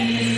Amen.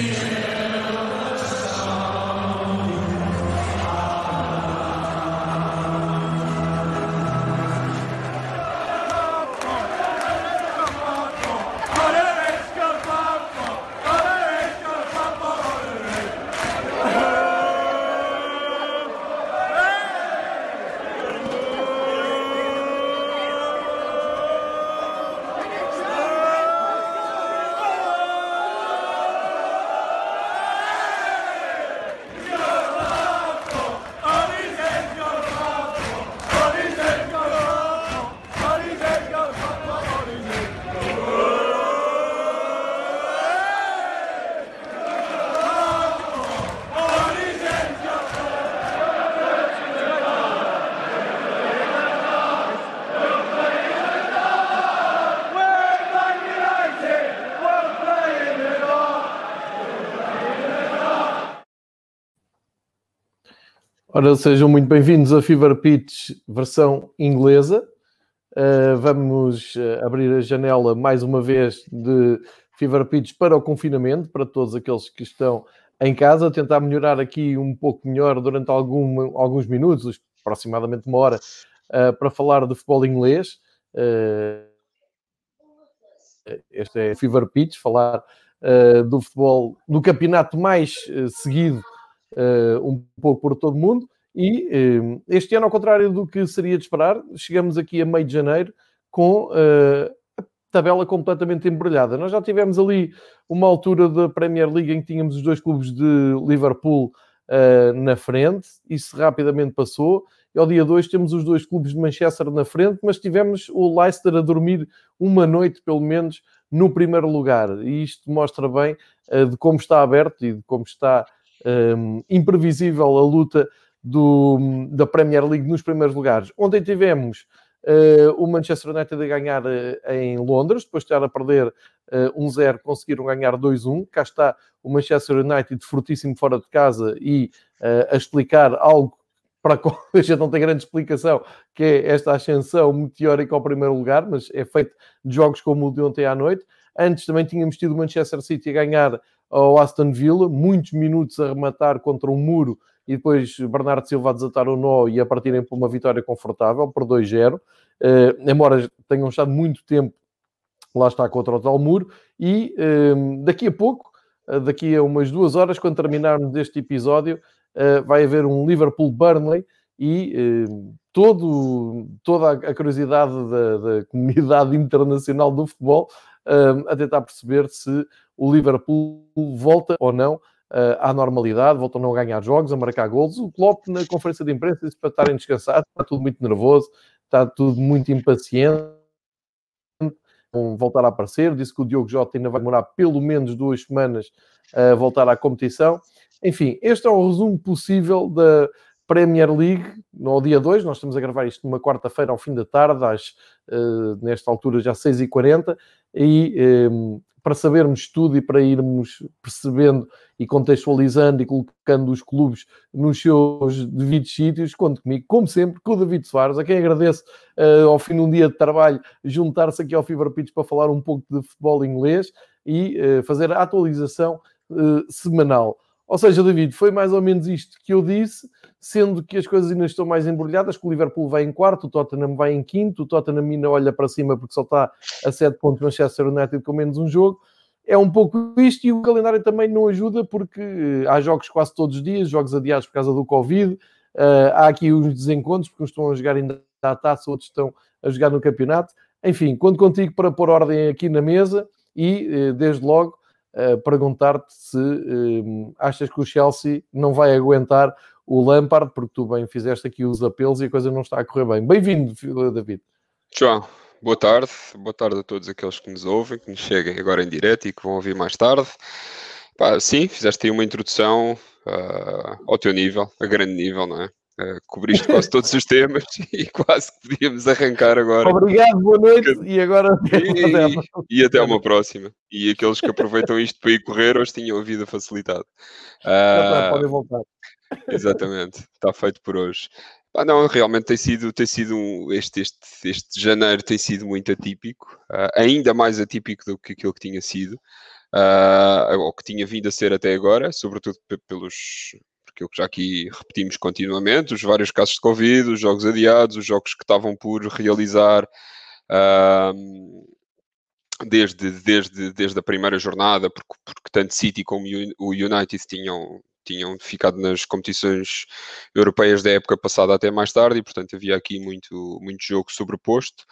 Ora, sejam muito bem-vindos a Fever Pitch versão inglesa. Uh, vamos uh, abrir a janela mais uma vez de Fever Pitch para o confinamento, para todos aqueles que estão em casa, tentar melhorar aqui um pouco melhor durante algum, alguns minutos, aproximadamente uma hora, uh, para falar de futebol inglês. este é Fever Pitch, falar do futebol, do campeonato mais seguido um pouco por todo o mundo. E uh, este ano, ao contrário do que seria de esperar, chegamos aqui a meio de janeiro com uh, a tabela completamente embrulhada. Nós já tivemos ali uma altura da Premier League em que tínhamos os dois clubes de Liverpool na frente, isso rapidamente passou. E ao dia 2 temos os dois clubes de Manchester na frente, mas tivemos o Leicester a dormir uma noite, pelo menos, no primeiro lugar. E isto mostra bem de como está aberto e de como está um, imprevisível a luta do, da Premier League nos primeiros lugares. Ontem tivemos uh, o Manchester United a ganhar uh, em Londres, depois de estar a perder uh, eh, 1-0, conseguiram ganhar 2-1. Cá está o Manchester United fortíssimo fora de casa e a explicar algo para a qual a gente não tem grande explicação, que é esta ascensão meteórica ao primeiro lugar, mas é feito de jogos como o de ontem à noite. Antes também tínhamos tido o Manchester City a ganhar ao Aston Villa, muitos minutos a rematar contra um muro e depois Bernardo Silva a desatar o nó e a partirem para uma vitória confortável por 2-0, uh, eh, embora tenham estado muito tempo lá está contra o tal muro. E uh, daqui a pouco, uh, daqui a umas duas horas, quando terminarmos este episódio, vai haver um Liverpool-Burnley e todo, toda a curiosidade da, da comunidade internacional do futebol a tentar perceber se o Liverpool volta ou não uh, à normalidade, volta a não ganhar jogos, a marcar golos. O Klopp, na conferência de imprensa, disse para estarem descansados, está tudo muito nervoso, está tudo muito impaciente. Vão voltar a aparecer. Disse que o Diogo Jota ainda vai demorar pelo menos duas semanas a voltar à competição. Enfim, este é o resumo possível da Premier League no dia 2. Nós estamos a gravar isto numa quarta-feira ao fim da tarde, às, uh, nesta altura já 6h40. E um, para sabermos tudo e para irmos percebendo e contextualizando e colocando os clubes nos seus devidos sítios, conto comigo, como sempre, com o David Soares, a quem agradeço uh, ao fim de um dia de trabalho juntar-se aqui ao Fever Pitch para falar um pouco de futebol inglês e uh, fazer a atualização semanal. Ou seja, David, foi mais ou menos isto que eu disse, sendo que as coisas ainda estão mais embrulhadas, que o Liverpool vai em quarto, o Tottenham vai em quinto, o Tottenham ainda olha para cima porque só está a 7 pontos Manchester United com menos um jogo. É um pouco isto e o calendário também não ajuda porque eh, há jogos quase todos os dias, jogos adiados por causa do Covid, uh, há aqui uns desencontros porque uns estão a jogar ainda à taça, outros estão a jogar no campeonato. Enfim, conto contigo para pôr ordem aqui na mesa e, uh, desde logo, perguntar-te se uh, achas que o Chelsea não vai aguentar o Lampard, porque tu bem fizeste aqui os apelos e a coisa não está a correr bem. Bem-vindo, David. João, boa tarde. Boa tarde a todos aqueles que nos ouvem, que nos cheguem agora em direto e que vão ouvir mais tarde. Pá, sim, fizeste aí uma introdução uh, ao teu nível, a grande nível, não é? Uh, cobriste quase todos os temas e quase que podíamos arrancar agora. Obrigado, boa noite e agora e, e, até uma próxima. E aqueles que aproveitam isto para ir correr hoje tinham a vida facilitada. Uh, podem voltar. Exatamente, está feito por hoje. Ah, não, realmente tem sido, tem sido um, este, este, este janeiro tem sido muito atípico, uh, ainda mais atípico do que aquilo que tinha sido. uh, ou que tinha vindo a ser até agora, sobretudo pelos, porque já aqui repetimos continuamente, os vários casos de Covid, os jogos adiados, os jogos que estavam por realizar uh, desde, desde, desde a primeira jornada, porque, porque tanto City como o United tinham, tinham ficado nas competições europeias da época passada até mais tarde e, portanto, havia aqui muito, muito jogo sobreposto.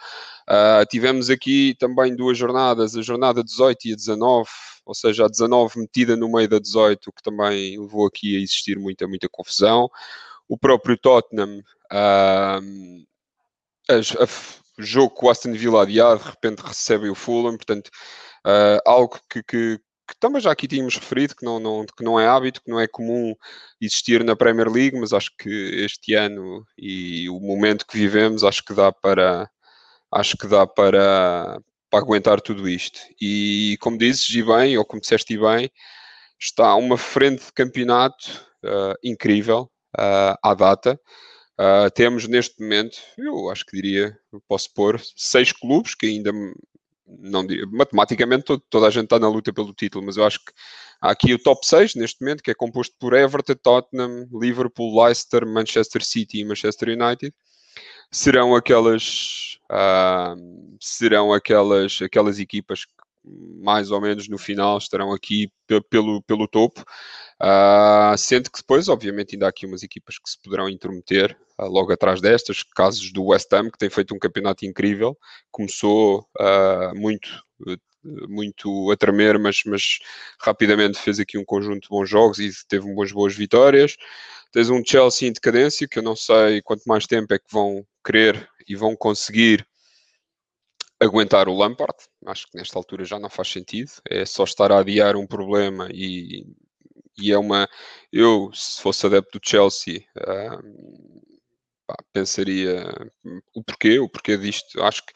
Uh, tivemos aqui também duas jornadas, a jornada 18 e a 19, ou seja, a 19 metida no meio da 18, o que também levou aqui a existir muita, muita confusão. O próprio Tottenham, uh, a, a, jogo com o Aston Villa adiado, de repente recebe o Fulham, portanto, uh, algo que, que que também já aqui tínhamos referido, que não, não, que não é hábito, que não é comum existir na Premier League, mas acho que este ano e o momento que vivemos, acho que dá para acho que dá para, para aguentar tudo isto. E como dizes, e bem, ou como disseste bem, está uma frente de campeonato uh, incrível uh, à data. Uh, temos neste momento, eu acho que diria, posso pôr, seis clubes que ainda não matematicamente todo, toda a gente está na luta pelo título, mas eu acho que há aqui o top 6 neste momento, que é composto por Everton, Tottenham, Liverpool, Leicester, Manchester City e Manchester United. Serão aquelas uh, serão aquelas, aquelas equipas mais ou menos no final estarão aqui pelo, pelo topo. Uh, sendo que depois, obviamente, ainda há aqui umas equipas que se poderão intrometer uh, logo atrás destas, casos do West Ham, que tem feito um campeonato incrível, começou uh, muito, muito a tremer, mas, mas rapidamente fez aqui um conjunto de bons jogos e teve umas boas vitórias. Tens um Chelsea em decadência, que eu não sei quanto mais tempo é que vão querer e vão conseguir aguentar o Lampard. Acho que nesta altura já não faz sentido. É só estar a adiar um problema e e é uma. Eu, se fosse adepto do Chelsea, pá, pensaria o porquê, o porquê disto. Acho que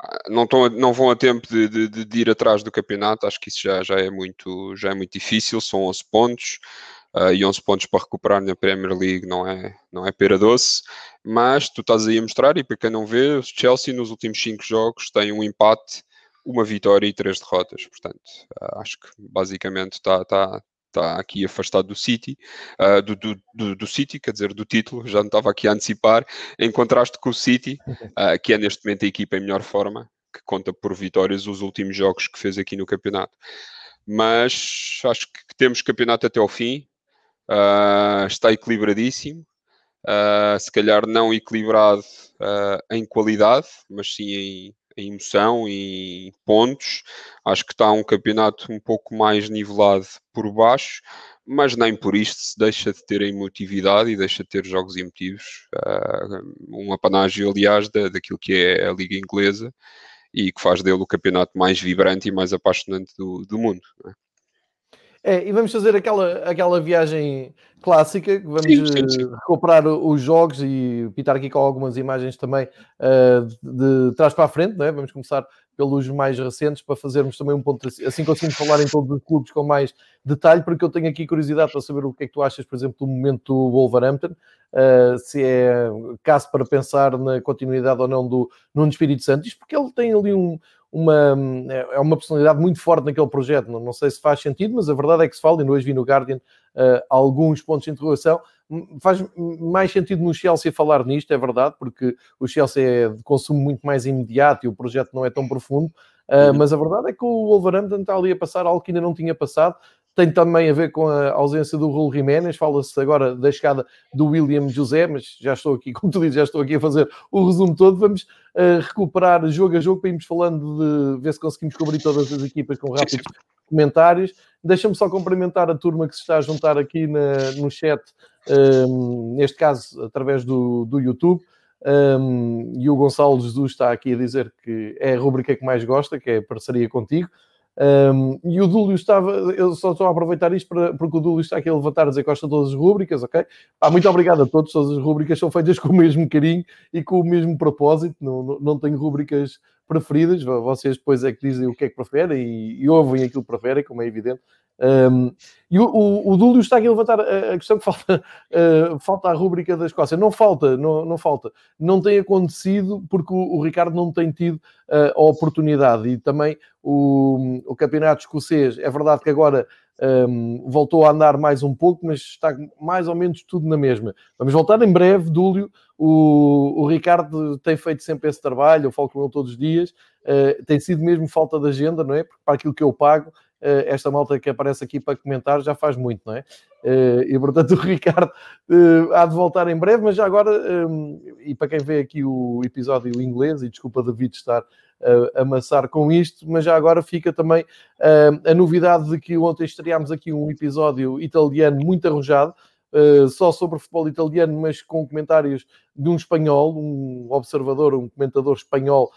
ah, não, tão, não vão a tempo de, de, de, ir atrás do campeonato, acho que isso já, já, é, muito, já é muito difícil. São 11 pontos. Uh, e 11 pontos para recuperar na Premier League não é, não é pera doce, mas tu estás aí a mostrar, e para quem não vê, o Chelsea nos últimos 5 jogos tem um empate, uma vitória e 3 derrotas, portanto, uh, acho que basicamente está, está, está aqui afastado do City, uh, do, do, do, do, City, quer dizer, do título, já não estava aqui a antecipar, em contraste com o City, uh, que é neste momento a equipa em melhor forma, que conta por vitórias os últimos jogos que fez aqui no campeonato. Mas acho que temos campeonato até ao fim, uh, está equilibradíssimo, se calhar não equilibrado em qualidade, mas sim em, em emoção e pontos. Acho que está um campeonato um pouco mais nivelado por baixo, mas nem por isto se deixa de ter emotividade e deixa de ter jogos emotivos. Uh, um apanágio, aliás, da, daquilo que é a Liga Inglesa e que faz dele o campeonato mais vibrante e mais apaixonante do, do mundo. É? É, e vamos fazer aquela, aquela viagem clássica, vamos sim, sim, sim. Eh, recuperar os jogos e pitar aqui com algumas imagens também uh, de, de, trás para a frente, não é? Vamos começar pelos mais recentes para fazermos também um ponto assim, assim conseguimos falar em todos os clubes com mais detalhe, porque eu tenho aqui curiosidade para saber o que é que tu achas, por exemplo, do momento do Wolverhampton, uh, se é caso para pensar na continuidade ou não do Nuno Espírito Santo, porque ele tem ali um, uma, é uma personalidade muito forte naquele projeto. Não, não sei se faz sentido, mas a verdade é que se fala, e hoje vi no Guardian uh, alguns pontos de interrogação. Faz mais sentido no Chelsea falar nisto, é verdade, porque o Chelsea é de consumo muito mais imediato e o projeto não é tão profundo. Uh, mas a verdade é que o Wolverhampton está ali a passar algo que ainda não tinha passado tem também a ver com a ausência do Raul Jiménez, fala-se agora da chegada do William José, mas já estou aqui, como tu dizes, já estou aqui a fazer o resumo todo, vamos uh, recuperar jogo a jogo para irmos falando de ver se conseguimos cobrir todas as equipas com rápidos comentários. Deixa-me só cumprimentar a turma que se está a juntar aqui na, no chat, um, ehm, neste caso através do, do YouTube. Um, ehm, e o Gonçalo Jesus está aqui a dizer que é a rubrica que mais gosta, que é a parceria contigo. Um, e o Dúlio estava, eu só estou a aproveitar isto para, porque o Dúlio está aqui a levantar a dizer que gosta de todas as rúbricas, ok? Pá, muito obrigado a todos, todas as rúbricas são feitas com o mesmo carinho e com o mesmo propósito, não, não, não tenho rúbricas preferidas. Vocês depois é que dizem o que é que preferem e, e ouvem aquilo que preferem, como é evidente. Um, e o, o, o Dúlio está aqui a levantar a, a questão que falta, uh, falta a rúbrica da Escócia. Não falta, não, não falta. Não tem acontecido porque o, o Ricardo não tem tido uh, a oportunidade. E também o, o campeonato escocês, é verdade que agora um, voltou a andar mais um pouco, mas está mais ou menos tudo na mesma. Vamos voltar em breve, Dúlio. O, o Ricardo tem feito sempre esse trabalho, eu falo com ele todos os dias. Uh, tem sido mesmo falta de agenda, não é? Porque para aquilo que eu pago, esta malta que aparece aqui para comentar já faz muito, não é? Eh, e portanto o Ricardo eh, há de voltar em breve, mas já agora, e para quem vê aqui o episódio inglês, e desculpa David estar a amassar com isto, mas já agora fica também a novidade de que ontem estreámos aqui um episódio italiano muito arrojado, só sobre futebol italiano, mas com comentários de um espanhol, um observador, um comentador espanhol,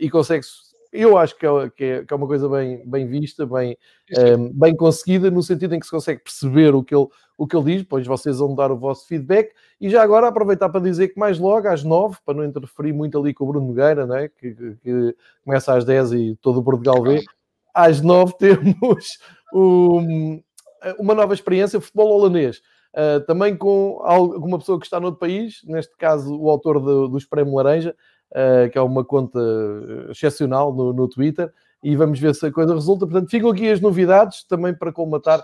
e consegue eu acho que é, que é, que é uma coisa bem, bem vista, bem, um, ehm, bem conseguida, no sentido em que se consegue perceber o que, ele, o que ele diz, depois vocês vão dar o vosso feedback. E já agora aproveitar para dizer que mais logo, às nove, para não interferir muito ali com o Bruno Nogueira, né? que, que, que começa às dez e todo o Portugal vê, às nove temos um, uma nova experiência, futebol holandês. Uh, também com alguma pessoa que está noutro país, neste caso o autor do, do Espremo Laranja, que é uma conta excepcional no, no Twitter, e vamos ver se a coisa resulta. Portanto, ficam aqui as novidades também para colmatar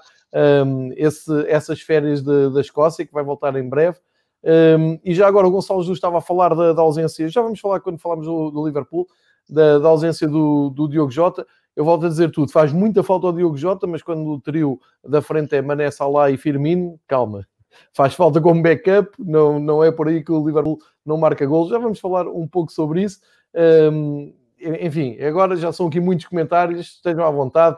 um, esse, essas férias de, da Escócia, que vai voltar em breve. Um, e já agora o Gonçalo Jesus estava a falar da, da, ausência, já vamos falar quando falamos do, do Liverpool, da, da, ausência do, do Diogo Jota. Eu volto a dizer tudo, faz muita falta ao Diogo Jota, mas quando o trio da frente é Mané, Salah e Firmino, calma, faz falta como backup, não, não é por aí que o Liverpool não marca gols. Já vamos falar um pouco sobre isso. Um, enfim, agora já são aqui muitos comentários, estejam à vontade,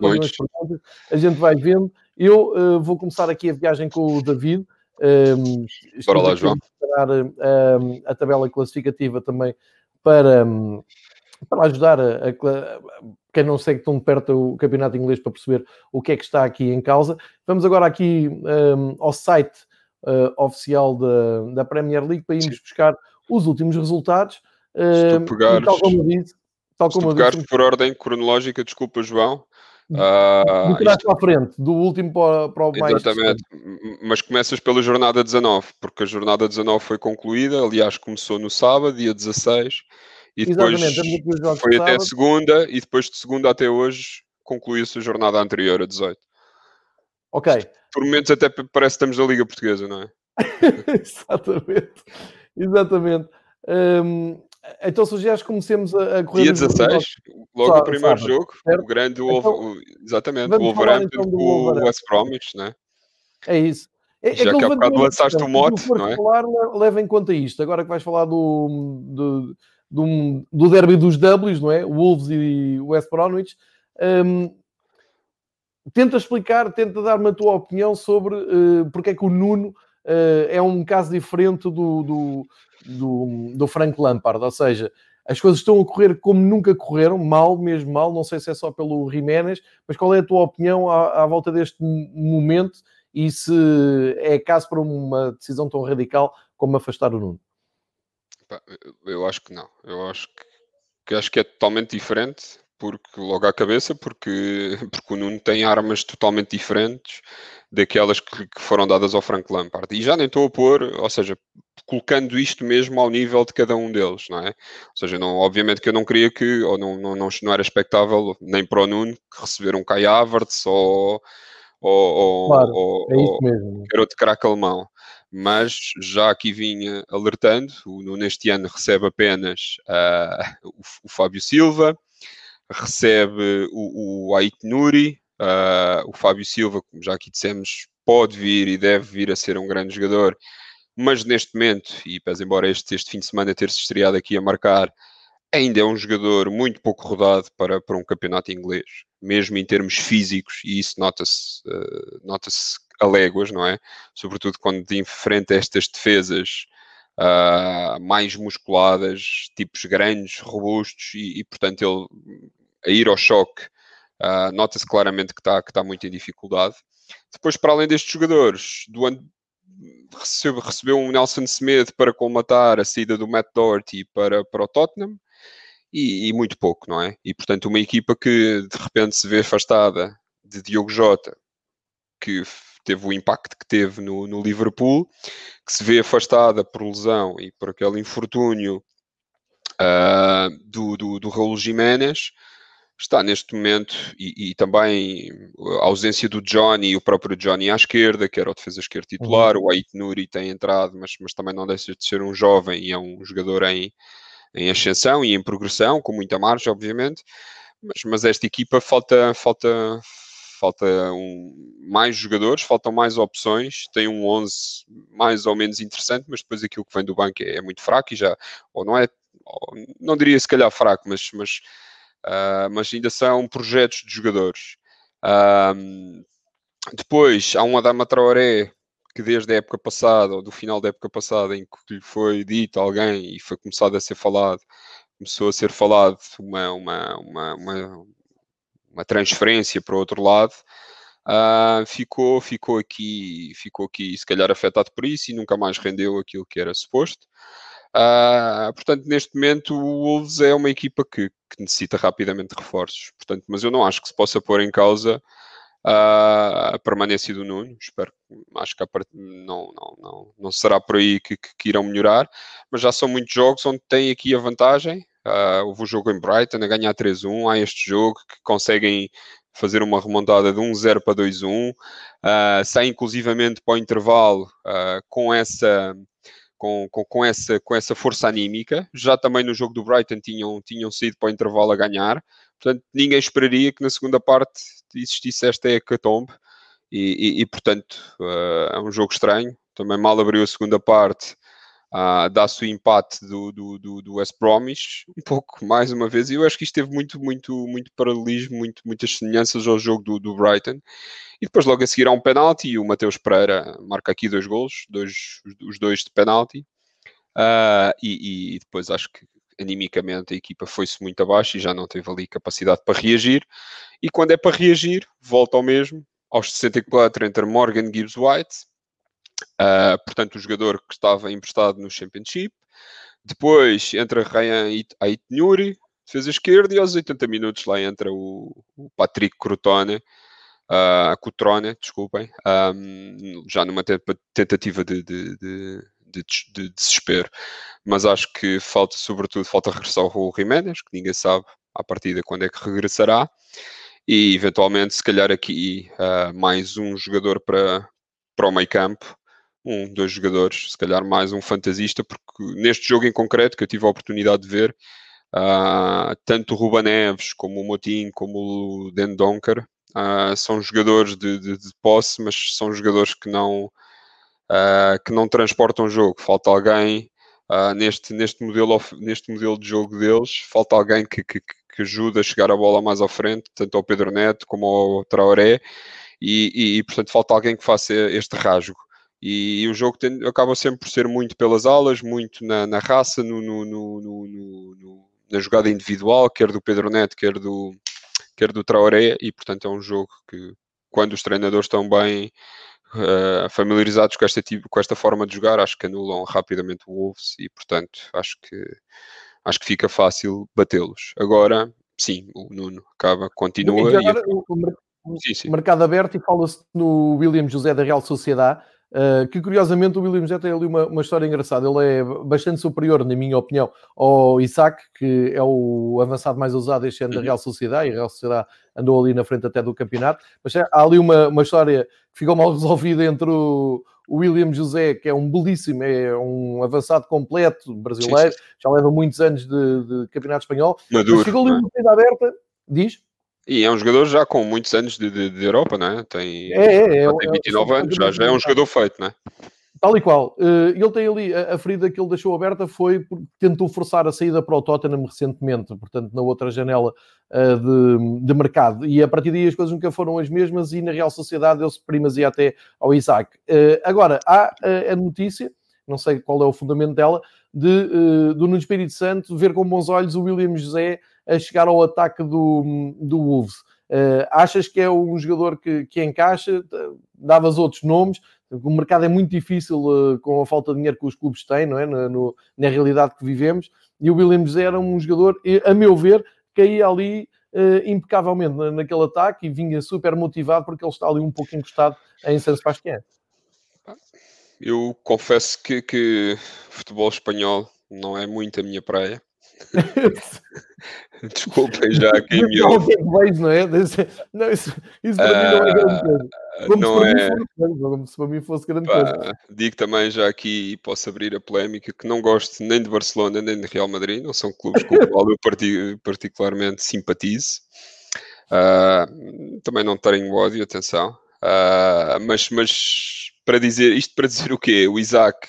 a gente vai vendo. Eu uh, vou começar aqui a viagem com o David. Um, Bora lá, João. A, um, a tabela classificativa também para, um, para ajudar a, a, quem não segue tão perto o campeonato inglês para perceber o que é que está aqui em causa. Vamos agora aqui ao site uh, oficial da, da Premier League para irmos Sim. buscar os últimos resultados. Se tu pegares, tal como disse, tal como pegares disse, por ordem cronológica, desculpa, João. Uh, do isto... para a frente, do último para, para o mais. Exatamente, mas começas pela jornada 19, porque a jornada 19 foi concluída, aliás, começou no sábado, dia 16, e depois foi até sábado. segunda, e depois de segunda até hoje concluiu-se a jornada anterior, a 18. Ok. Por momentos até parece que estamos na Liga Portuguesa, não é? Exatamente. Exatamente. Um, então sugeres que comecemos a, correr. Dia 16, logo o primeiro sábado, jogo, certo? o grande, então, exatamente, o Wolverhampton então, com o West Bromwich, não é? É isso. É, Já é que há bocado lançaste o mote, não é? Falar, leva em conta isto. Agora que vais falar do, do, do, do derby dos Ws, não é? Wolves e West Bromwich. Um, tenta explicar, tenta dar-me a tua opinião sobre uh, porque é que o Nuno uh, é um caso diferente do, do, do, do Frank Lampard, ou seja, as coisas estão a correr como nunca correram, mal, mesmo mal, não sei se é só pelo Jiménez, mas qual é a tua opinião à, à volta deste momento e se é caso para uma decisão tão radical como afastar o Nuno? Eu acho que não. Eu acho que, que acho que é totalmente diferente porque logo à cabeça, porque, porque o Nuno tem armas totalmente diferentes daquelas que, que, foram dadas ao Frank Lampard. E já nem estou a pôr, ou seja, colocando isto mesmo ao nível de cada um deles, não é? Ou seja, não, obviamente que eu não queria que, ou não, não, não, não era expectável nem para o Nuno que receber um Kai Havertz ou, ou, claro, ou, é isso mesmo. garoto craque alemão. Mas já aqui vinha alertando, o Nuno este ano recebe apenas uh, o, o Fábio Silva, recebe o, o Ait Nuri, uh, o Fábio Silva, como já aqui dissemos, pode vir e deve vir a ser um grande jogador, mas neste momento, e pese embora este, este fim de semana ter-se estreado aqui a marcar, ainda é um jogador muito pouco rodado para, para um campeonato inglês, mesmo em termos físicos, e isso nota-se uh, nota a léguas, não é? Sobretudo quando enfrenta estas defesas uh, mais musculadas, tipos grandes, robustos, e, e portanto ele a ir ao choque, uh, nota-se claramente que está que tá muito em dificuldade. Depois, para além destes jogadores, do ano recebeu, recebeu um Nelson Smith para colmatar a saída do Matt Doherty para, para o Tottenham e, e, muito pouco, não é? E portanto, uma equipa que de repente se vê afastada de Diogo Jota, que teve o impacto que teve no, no Liverpool, que se vê afastada por lesão e por aquele infortúnio uh, do, do, do Raul Jiménez, está neste momento, e, e, também a ausência do Johnny e o próprio Johnny à esquerda, que era o defesa esquerda titular, uhum. o Ait Nuri tem entrado, mas, mas também não deixa de ser um jovem e é um jogador em, em ascensão e em progressão, com muita margem, obviamente, mas, mas esta equipa falta, falta, falta um, mais jogadores, faltam mais opções, tem um 11 mais ou menos interessante, mas depois aquilo que vem do banco é, é muito fraco e já, ou não é, ou, não diria se calhar fraco, mas, mas, uh, mas ainda são projetos de jogadores. Uh, depois há um Adama Traoré que desde a época passada, ou do final da época passada, em que lhe foi dito a alguém e foi começado a ser falado, começou a ser falado uma, uma, uma, uma uma transferência para o outro lado, uh, ficou, ficou, aqui, ficou aqui, se calhar, afetado por isso e nunca mais rendeu aquilo que era suposto. Uh, portanto, neste momento, o Wolves é uma equipa que, que, necessita rapidamente de reforços. Portanto, mas eu não acho que se possa pôr em causa uh, a permanência do Nuno. Espero, acho que part... não, não, não, não será por aí que, que, que, irão melhorar. Mas já são muitos jogos onde tem aqui a vantagem. Uh, houve o jogo em Brighton a ganhar 3-1. Há este jogo que conseguem fazer uma remontada de 1-0 para 2-1. Uh, sai inclusivamente para o intervalo uh, com essa. Com, com, com, essa, com essa força anímica, já também no jogo do Brighton tinham, tinham para o intervalo a ganhar, portanto ninguém esperaria que na segunda parte existisse esta hecatombe. E, e, e portanto uh, é um jogo estranho, também mal abriu a segunda parte, uh, dá-se o empate do, do, do, do West Bromwich, um pouco mais uma vez, e eu acho que isto teve muito, muito, muito paralelismo, muito, muitas semelhanças ao jogo do, do Brighton. E depois logo a seguir há um penalti e o Mateus Pereira marca aqui dois golos, dois, os dois de penalti. Uh, e, e, depois acho que animicamente a equipa foi-se muito abaixo e já não teve ali capacidade para reagir. E quando é para reagir, volta ao mesmo, aos 64 entre Morgan Gibbs White Uh, portanto, o jogador que estava emprestado no Championship. Depois entra Ryan Ait Nuri, defesa esquerda, e aos 80 minutos lá entra o, o Patrick Crotone, uh, Cotrone, desculpem, um, já numa tentativa de, de, de, de, desespero. Mas acho que falta, sobretudo, falta regressar o Raul Jiménez, que ninguém sabe à partida quando é que regressará. E eventualmente, se calhar aqui uh, mais um jogador para, para o meio campo, um, dois jogadores, se calhar mais um fantasista, porque neste jogo em concreto que eu tive a oportunidade de ver, uh, tanto o Ruba Neves, como o Motim, como o Den Donker, uh, são jogadores de, de, de, posse, mas são jogadores que não, uh, que não transportam o jogo. Falta alguém neste, neste, modelo, neste modelo de jogo deles, falta alguém que, que, que ajuda a chegar a bola mais à frente, tanto ao Pedro Neto como ao Traoré, e, e, e portanto falta alguém que faça este rasgo. E, e o jogo tem, acaba sempre por ser muito pelas alas, muito na, na raça, no, no, no, na jogada individual, quer do Pedro Neto, quer do, quer do Traoré, e portanto é um jogo que, quando os treinadores estão bem uh, familiarizados com esta, tipo, com esta forma de jogar, acho que anulam rapidamente o Wolves e portanto acho que, acho que fica fácil batê-los. Agora, sim, o Nuno acaba, continua. E agora, e... o, sim, sim. mercado aberto e fala-se no William José da Real Sociedade Uh, que curiosamente o Williams já tem ali uma, uma, história engraçada. Ele é bastante superior, na minha opinião, ao Isaac, que é o avançado mais usado este ano da uhum. Real Sociedade, e a Real Sociedade andou ali na frente até do campeonato. Mas há ali uma, uma história que ficou mal resolvida entre o, o William José, que é um belíssimo, é um avançado completo brasileiro, já leva muitos anos de, de campeonato espanhol. Maduro, mas ficou ali uma corrida aberta, diz. E é um jogador já com muitos anos de, de, de Europa, não é? Tem, é, é, é, tem 29 é, anos, já, já é um jogador feito, não é? Tal e qual. Uh, ele tem ali, a, ferida que ele deixou aberta foi porque tentou forçar a saída para o Tottenham recentemente, portanto, na outra janela uh, de, de, mercado. E a partir daí as coisas nunca foram as mesmas e na Real Sociedade deu-se primazia até ao Isaac. Uh, agora, há a notícia, não sei qual é o fundamento dela, de, do Nuno Espírito Santo ver com bons olhos o William José a chegar ao ataque do, do Wolves. Uh, achas que é um jogador que, que encaixa? Davas outros nomes, O mercado é muito difícil uh, com a falta de dinheiro que os clubes têm, não é? Na, no, na realidade que vivemos. E o Williams era um jogador, a meu ver, caía ali uh, impecavelmente naquele ataque e vinha super motivado porque ele está ali um pouco encostado em San Sebastián. Eu confesso que, que futebol espanhol não é muito a minha praia. Desculpem já quem me ouve. não é? Não, isso, isso para uh, mim não é grande ah, coisa. Como não se, é... Fosse, se para mim fosse grande Pá, coisa. Digo também já aqui, e posso abrir a polémica, que não gosto nem de Barcelona nem de Real Madrid, não são clubes com os quais eu particularmente simpatizo. Uh, também não tenho ódio, atenção. Uh, mas, mas para dizer, isto para dizer o quê? O Isaac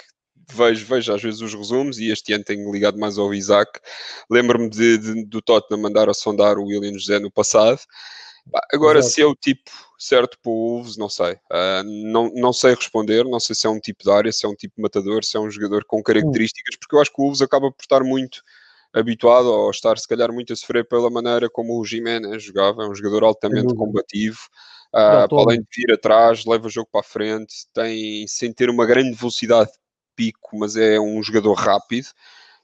vejo, vejo às vezes os resumos e este ano tenho ligado mais ao Isaac. Lembro-me de, de, do Tottenham mandar a sondar o William José no passado. Agora, Exato. se é o tipo certo para o Wolves, não sei. Uh, não, não sei responder, não sei se é um tipo de área, se é um tipo de matador, se é um jogador com características, porque eu acho que o Wolves acaba por estar muito habituado ou estar se calhar muito a sofrer pela maneira como o Jiménez jogava, é um jogador altamente combativo, uh, para além de vir atrás, leva o jogo para a frente, tem sem ter uma grande velocidade pico, mas é um jogador rápido.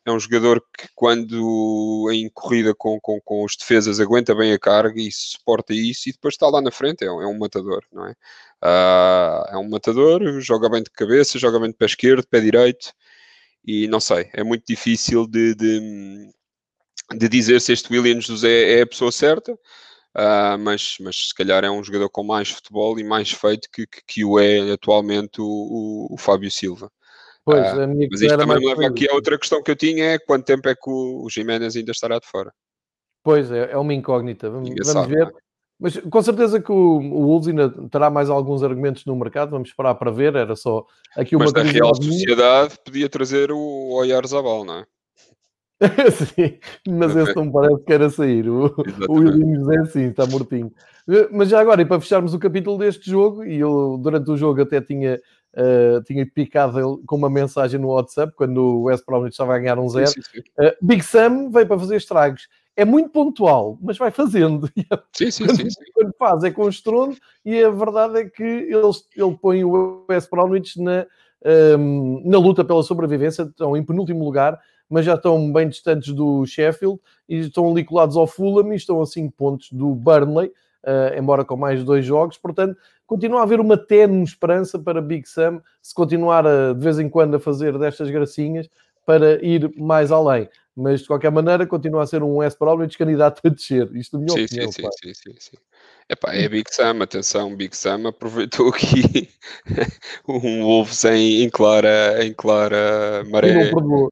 É um jogador que, quando em corrida com, com, com os defesas, aguenta bem a carga e suporta isso, e depois está lá na frente. É um, é um matador, não é? Uh, é um matador, joga bem de cabeça, joga bem de pé esquerdo, pé direito, e não sei, é muito difícil de, de, de dizer se este Williams José é a pessoa certa. Uh, mas, mas se calhar é um jogador com mais futebol e mais feito que, que, que o é atualmente o, o, o Fábio Silva. Pois, ah, a minha mas isto também me leva aqui a outra questão que eu tinha é quanto tempo é que o, o Jiménez ainda estará de fora. Pois, é, é uma incógnita. Vamos, vamos sabe, ver. É? Mas com certeza que o, o Wolves ainda terá mais alguns argumentos no mercado, vamos esperar para ver. Era só aqui uma Mas da Real Sociedade podia trazer o Oyarzabal, não é? sim, mas esse não parece que era sair. O, o William José, sim, está mortinho. Mas já agora, e para fecharmos o capítulo deste jogo, e eu durante o jogo até tinha Uh, tinha picado com uma mensagem no WhatsApp quando o West Bromwich estava a ganhar um zero. Sim, sim, sim. Uh, Big Sam veio para fazer estragos. É muito pontual, mas vai fazendo. Sim, sim, quando, sim, quando faz é com estrondo e a verdade é que ele, ele põe o West Bromwich na, um, ehm, na luta pela sobrevivência. Estão em penúltimo lugar, mas já estão bem distantes do Sheffield e estão ali colados ao Fulham e estão a 5 pontos do Burnley. Uh, embora com mais dois jogos, portanto, continua a haver uma tenue esperança para Big Sam se continuar a, de vez em quando a fazer destas gracinhas para ir mais além. Mas de qualquer maneira continua a ser um West Bromwich candidato a descer. Isto é minha sim, opinião. Sim, sim, sim, sim, Epá, é Big Sam, atenção, Big Sam aproveitou aqui um Wolves em, em, clara, em clara maré. E não perdoou.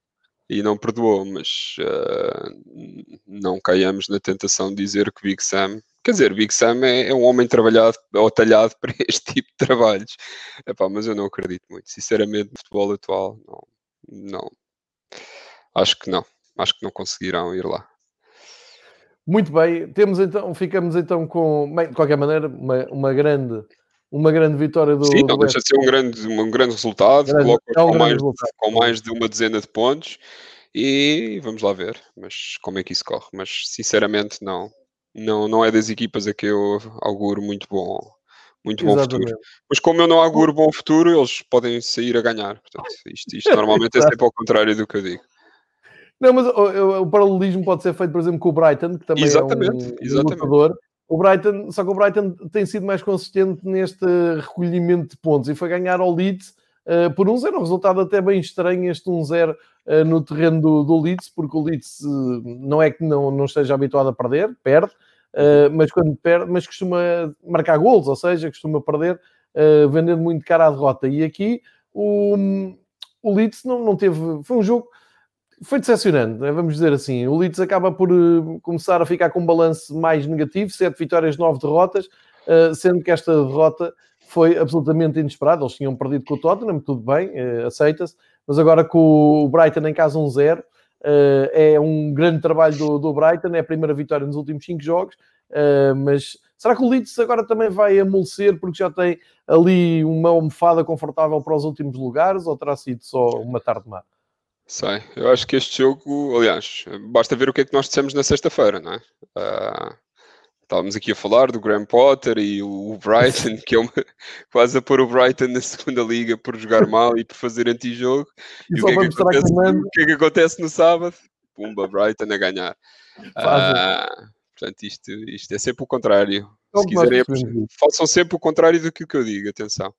E não perdoou, mas uh, não caiamos na tentação de dizer que Big Sam Quer dizer, Big Sam é, é, um homem trabalhado ou talhado para este tipo de trabalhos. Epá, mas eu não acredito muito. Sinceramente, no futebol atual, não, não. Acho que não. Acho que não conseguirão ir lá. Muito bem, temos então, ficamos então com, bem, de qualquer maneira, uma, uma grande uma grande vitória do. Sim, não deixa de ser um grande, um grande resultado, grande, é um com, mais, resultado. com mais de uma dezena de pontos e vamos lá ver mas como é que isso corre. Mas sinceramente, não, não, não é das equipas a que eu auguro muito bom, muito bom futuro. Mas como eu não auguro bom futuro, eles podem sair a ganhar. Portanto, isto, isto normalmente é sempre ao contrário do que eu digo. Não, mas o, o, paralelismo pode ser feito, por exemplo, com o Brighton, que também exatamente, é um, exatamente. lutador. O Brighton, só que o Brighton tem sido mais consistente neste recolhimento de pontos e foi ganhar ao Leeds uh, por um zero. Um resultado até bem estranho, este 1-0 uh, no terreno do, do Leeds, porque o Leeds uh, não é que não, não esteja habituado a perder, perde, mas quando perde, mas costuma marcar gols, ou seja, costuma perder, vendendo muito cara à derrota. E aqui o, o Leeds não, não teve. Foi um jogo. Foi decepcionante, né? vamos dizer assim. O Leeds acaba por uh, começar a ficar com um balanço mais negativo, 7 vitórias, 9 derrotas, sendo que esta derrota foi absolutamente inesperada. Eles tinham perdido com o Tottenham, tudo bem, aceita-se, mas agora com o Brighton em casa 1-0, Uh, é um grande trabalho do, do, Brighton, é a primeira vitória nos últimos 5 jogos, uh, mas será que o Leeds agora também vai amolecer porque já tem ali uma almofada confortável para os últimos lugares ou terá sido só uma tarde má? Sei, eu acho que este jogo, aliás, basta ver o que é que nós dissemos na sexta-feira, não é? Uh, Estávamos aqui a falar do Graham Potter e o Brighton, que é uma, quase a pôr o Brighton na segunda liga por jogar mal e por fazer antijogo. E, e o, que é que acontece, o que é que acontece no sábado? Pumba, Brighton a ganhar. Ah, portanto, isto, isto é sempre o contrário. Se quiserem, façam sempre o contrário do que eu digo, atenção.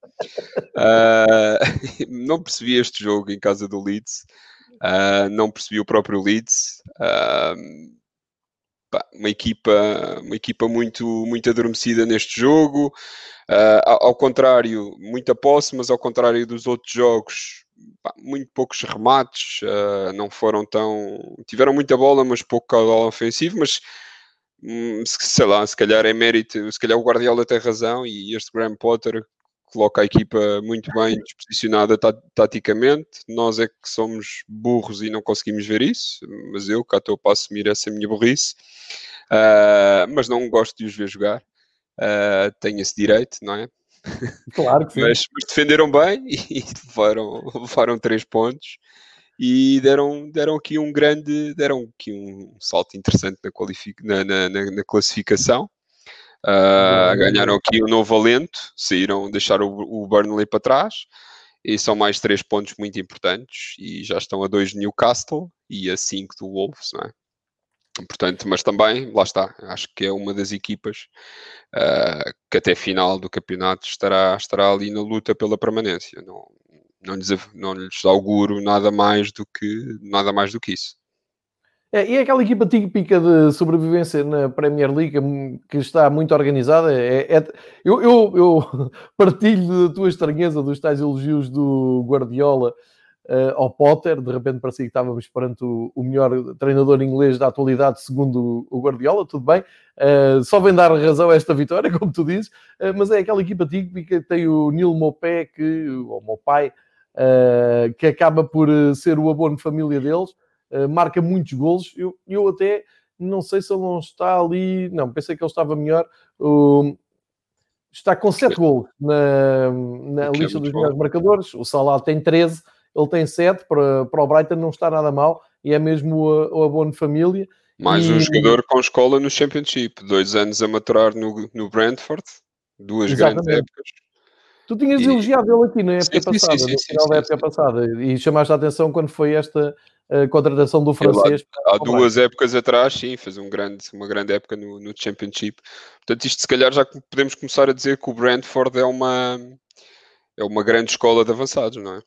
Uh, não percebi este jogo em casa do Leeds, uh, não percebi o próprio Leeds. Uh, uma equipa, uma equipa muito, muito adormecida neste jogo. Uh, ao, contrário, muita posse, mas ao contrário dos outros jogos, pá, muito poucos remates, não foram tão. Tiveram muita bola, mas pouco caudal ofensivo, mas hum, sei lá, se calhar é mérito, se calhar o Guardiola tem razão e este Graham Potter coloca a equipa muito bem disposicionada taticamente. Nós é que somos burros e não conseguimos ver isso, mas eu cá estou para assumir essa minha burrice. Uh, mas não gosto de os ver jogar. Uh, tenho esse direito, não é? Claro que sim. mas, mas, defenderam bem e, levaram, levaram três pontos e deram, deram aqui um grande, deram aqui um salto interessante na, na, na, na classificação. Uh, ganharam aqui um novo alento, saíram, deixaram o, o Burnley para trás e são mais três pontos muito importantes e já estão a dois de Newcastle e a cinco do Wolves, não é? Portanto, mas também, lá está, acho que é uma das equipas uh, que até final do campeonato estará, estará ali na luta pela permanência. Não, não, lhes, não lhes auguro nada mais do que, nada mais do que isso. É, e é aquela equipa típica de sobrevivência na Premier League hum, que está muito organizada. É, é eu, eu, eu, partilho da tua estranheza dos tais elogios do Guardiola uh, ao Potter. De repente parecia que estávamos perante o, o, melhor treinador inglês da atualidade, segundo o Guardiola. Tudo bem, uh, só vem dar razão a esta vitória, como tu dizes. Uh, mas é aquela equipa típica que tem o Neil Mopé, que, ou Mopai, que acaba por ser o abono família deles marca muitos golos. Eu, eu até não sei se ele não está ali. Não, pensei que ele estava melhor. Uh, está com 7 golos na, na lista dos melhores marcadores. O Salah tem 13, ele tem 7. Para, para o Brighton não está nada mal e é mesmo o, o abono de família. Mais e... um jogador com escola no Championship, dois anos a maturar no, no Brentford, duas Exatamente. grandes épocas. Tu tinhas e... elogiado ele aqui na época sim, passada, sim, sim, no final da época passada, e chamaste a atenção quando foi esta a contratação do francês. há, há duas épocas atrás, sim, fez um grande, uma grande época no, no Championship. Portanto, isto se calhar já podemos começar a dizer que o Brentford é uma, é uma grande escola de avançados, não é?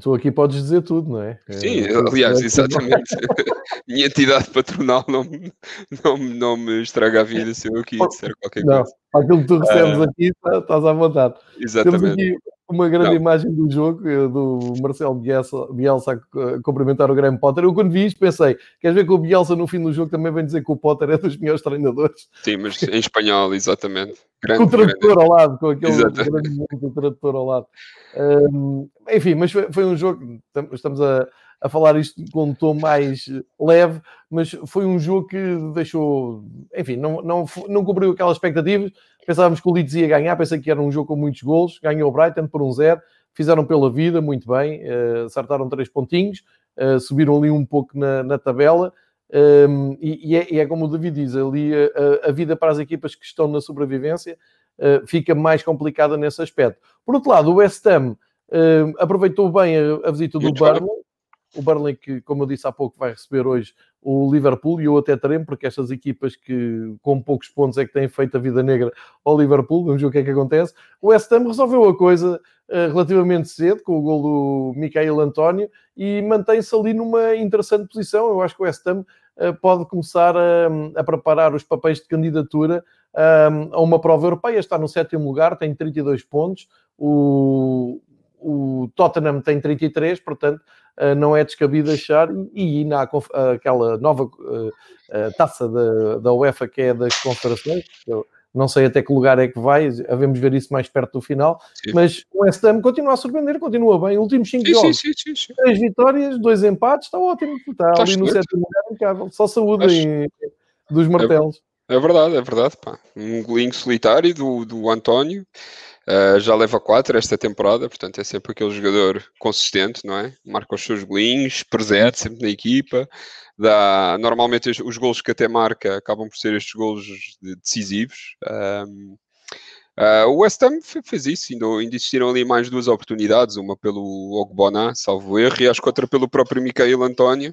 Tu aqui podes dizer tudo, não é? Sim, é, aliás, exatamente. Minha entidade patronal não, não, não me estraga a vida se eu aqui disser qualquer não, coisa. Aquilo que tu recebes uh, aqui, tá, estás à vontade. Exatamente. Temos aqui uma grande não. imagem do jogo, eh, do Marcelo Bielsa, Bielsa a cumprimentar o Graham Potter. Eu quando vi isto pensei, queres ver que o Bielsa no fim do jogo também vem dizer que o Potter é dos melhores treinadores? Sim, mas em espanhol, exatamente. Grande, com o tradutor grande. ao lado, com aquele grande tradutor ao lado. Um, enfim, mas foi, foi, um jogo, estamos a, a falar isto com um tom mais leve, mas foi um jogo que deixou, enfim, não, não, não cumpriu aquelas expectativas. Pensávamos que o Leeds ia ganhar, pensei que era um jogo com muitos golos. Ganhou o Brighton por um zero, fizeram pela vida muito bem, uh, acertaram três pontinhos, uh, subiram ali um pouco na, na tabela. Um, e, e, é, e, é, como o David diz, ali a, a, vida para as equipas que estão na sobrevivência uh, fica mais complicada nesse aspecto. Por outro lado, o West Ham uh, aproveitou bem a, a visita do Burnley, o Burnley que, como eu disse há pouco, vai receber hoje o Liverpool e eu até terei, porque estas equipas que com poucos pontos é que têm feito a vida negra ao Liverpool, vamos ver o que é que acontece. O West Ham resolveu a coisa uh, relativamente cedo, com o gol do Micael António, e mantém-se ali numa interessante posição. Eu acho que o West Ham uh, pode começar a, a, preparar os papéis de candidatura um, a uma prova europeia. Está no sétimo lugar, tem 32 pontos. O, o Tottenham tem 33, portanto, não é descabido achar, e, e na aquela nova uh, taça da, da UEFA que é das confederações, eu não sei até que lugar é que vai, havemos ver isso mais perto do final, sim. mas o West Ham continua a surpreender, continua bem, últimos 5 jogos, 3 vitórias, 2 empates, está ótimo, está, está ali no sétimo lugar, impecável, só saúde em, dos martelos. É verdade, é verdade. Pá. Um golinho solitário do, do António. Uh, já leva 4 esta temporada, portanto é sempre aquele jogador consistente, não é? Marca os seus golinhos, presente sempre na equipa. Dá, normalmente os, os golos que até marca acabam por ser estes golos decisivos. Um, Uh, o West Ham fez isso, ainda, ainda existiram ali mais duas oportunidades, uma pelo Ogbona, salvo erro, e acho que outra pelo próprio Micael António.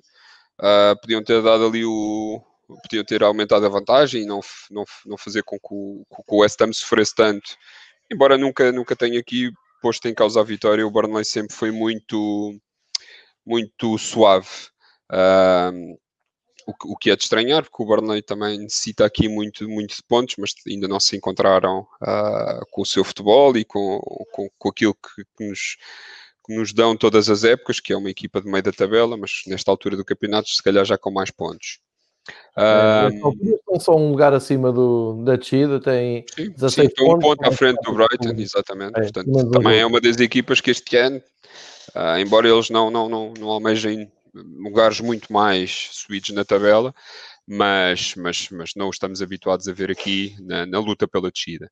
Uh, podiam ter dado ali o. podiam ter aumentado a vantagem e não, não, não fazer com que, o, com que o West Ham sofresse tanto. Embora nunca, nunca tenha aqui posto em causa a vitória, o Burnley sempre foi muito, muito suave. Uh, o, o, que é de estranhar, porque o Burnley também necessita aqui muito, muito de pontos, mas ainda não se encontraram uh, com o seu futebol e com, com, com aquilo que, que, nos, que, nos, dão todas as épocas, que é uma equipa de meio da tabela, mas nesta altura do campeonato, se calhar já com mais pontos. É, estão só um lugar acima do, da descida, tem sim, 16 sim, pontos. um ponto à frente do Brighton, exatamente. É, Portanto, também é uma das equipas que este ano, uh, embora eles não, não, não, não almejem lugares muito mais subidos na tabela, mas, mas, mas não estamos habituados a ver aqui na, na luta pela descida.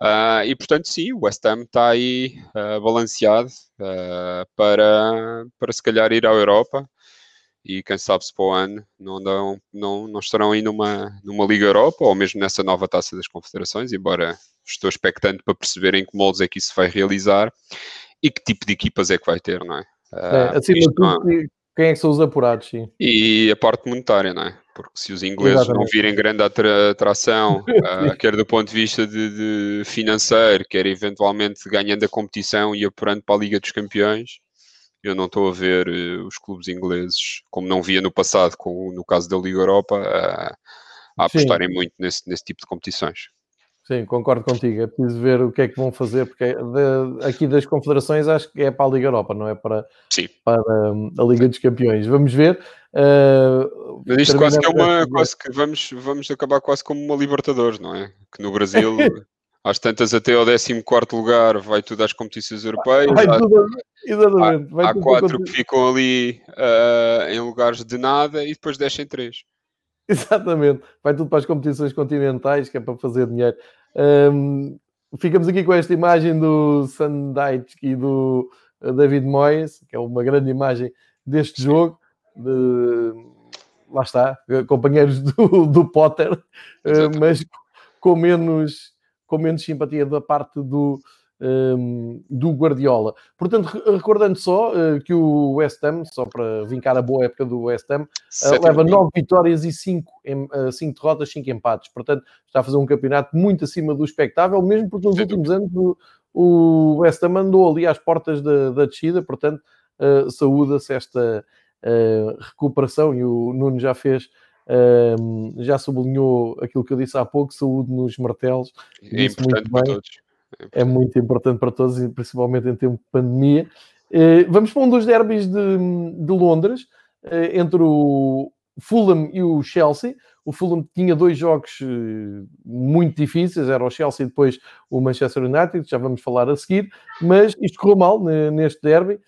Uh, e portanto, sim, o West Ham está aí uh, balanceado uh, para, para se calhar ir à Europa e quem sabe se para o ano não, dão, não, não estarão aí numa, numa Liga Europa ou mesmo nessa nova taça das confederações, embora estou expectante para perceber em que moldes é que isso vai realizar e que tipo de equipas é que vai ter, não é? é acima de tudo, quem é que são os apurados, sim. E a parte monetária, não é? Porque se os ingleses Exatamente. não virem grande atração, uh, quer do ponto de vista de, de, financeiro, quer eventualmente ganhando a competição e apurando para a Liga dos Campeões, eu não estou a ver uh, os clubes ingleses, como não via no passado, com, no caso da Liga Europa, uh, a apostarem sim. muito nesse, nesse tipo de competições. Sim, concordo contigo. É preciso ver o que é que vão fazer, porque de, aqui das confederações acho que é para a Liga Europa, não é para, Sim. para hum, a Liga dos Campeões. Vamos ver. Uh, Mas isto quase que é uma. Quase que vamos, vamos acabar quase como uma Libertadores, não é? Que no Brasil. às tantas até ao 14 lugar vai tudo às competições europeias. Vai tudo, exatamente. Vai há, tudo quatro que ficam ali uh, em lugares de nada e depois descem três. Exatamente. Vai tudo para as competições continentais, que é para fazer dinheiro. Um, ficamos aqui com esta imagem do Sandite e do eh, David Moyes, que é uma grande imagem deste jogo. De, lá está, companheiros do, do Potter, uh, mas com menos, com menos simpatia da parte do, um, do Guardiola. Portanto, recordando só uh, que o West Ham, só para vincar a boa época do West Ham, uh, leva 9 vitórias e 5, uh, 5 derrotas, 5 empates. Portanto, está a fazer um campeonato muito acima do expectável, mesmo porque nos últimos anos o, o West Ham andou ali às portas da, da descida. Portanto, saúda-se esta recuperação e o Nuno já fez. Já sublinhou aquilo que eu disse há pouco, saúde nos martelos. É importante para todos é muito importante para todos, principalmente em tempo de pandemia. Eh, vamos para um dos derbys de, de Londres, eh, entre o Fulham e o Chelsea. O Fulham tinha dois jogos eh, muito difíceis, era o Chelsea e depois o Manchester United, já vamos falar a seguir, mas isto correu mal neste derby.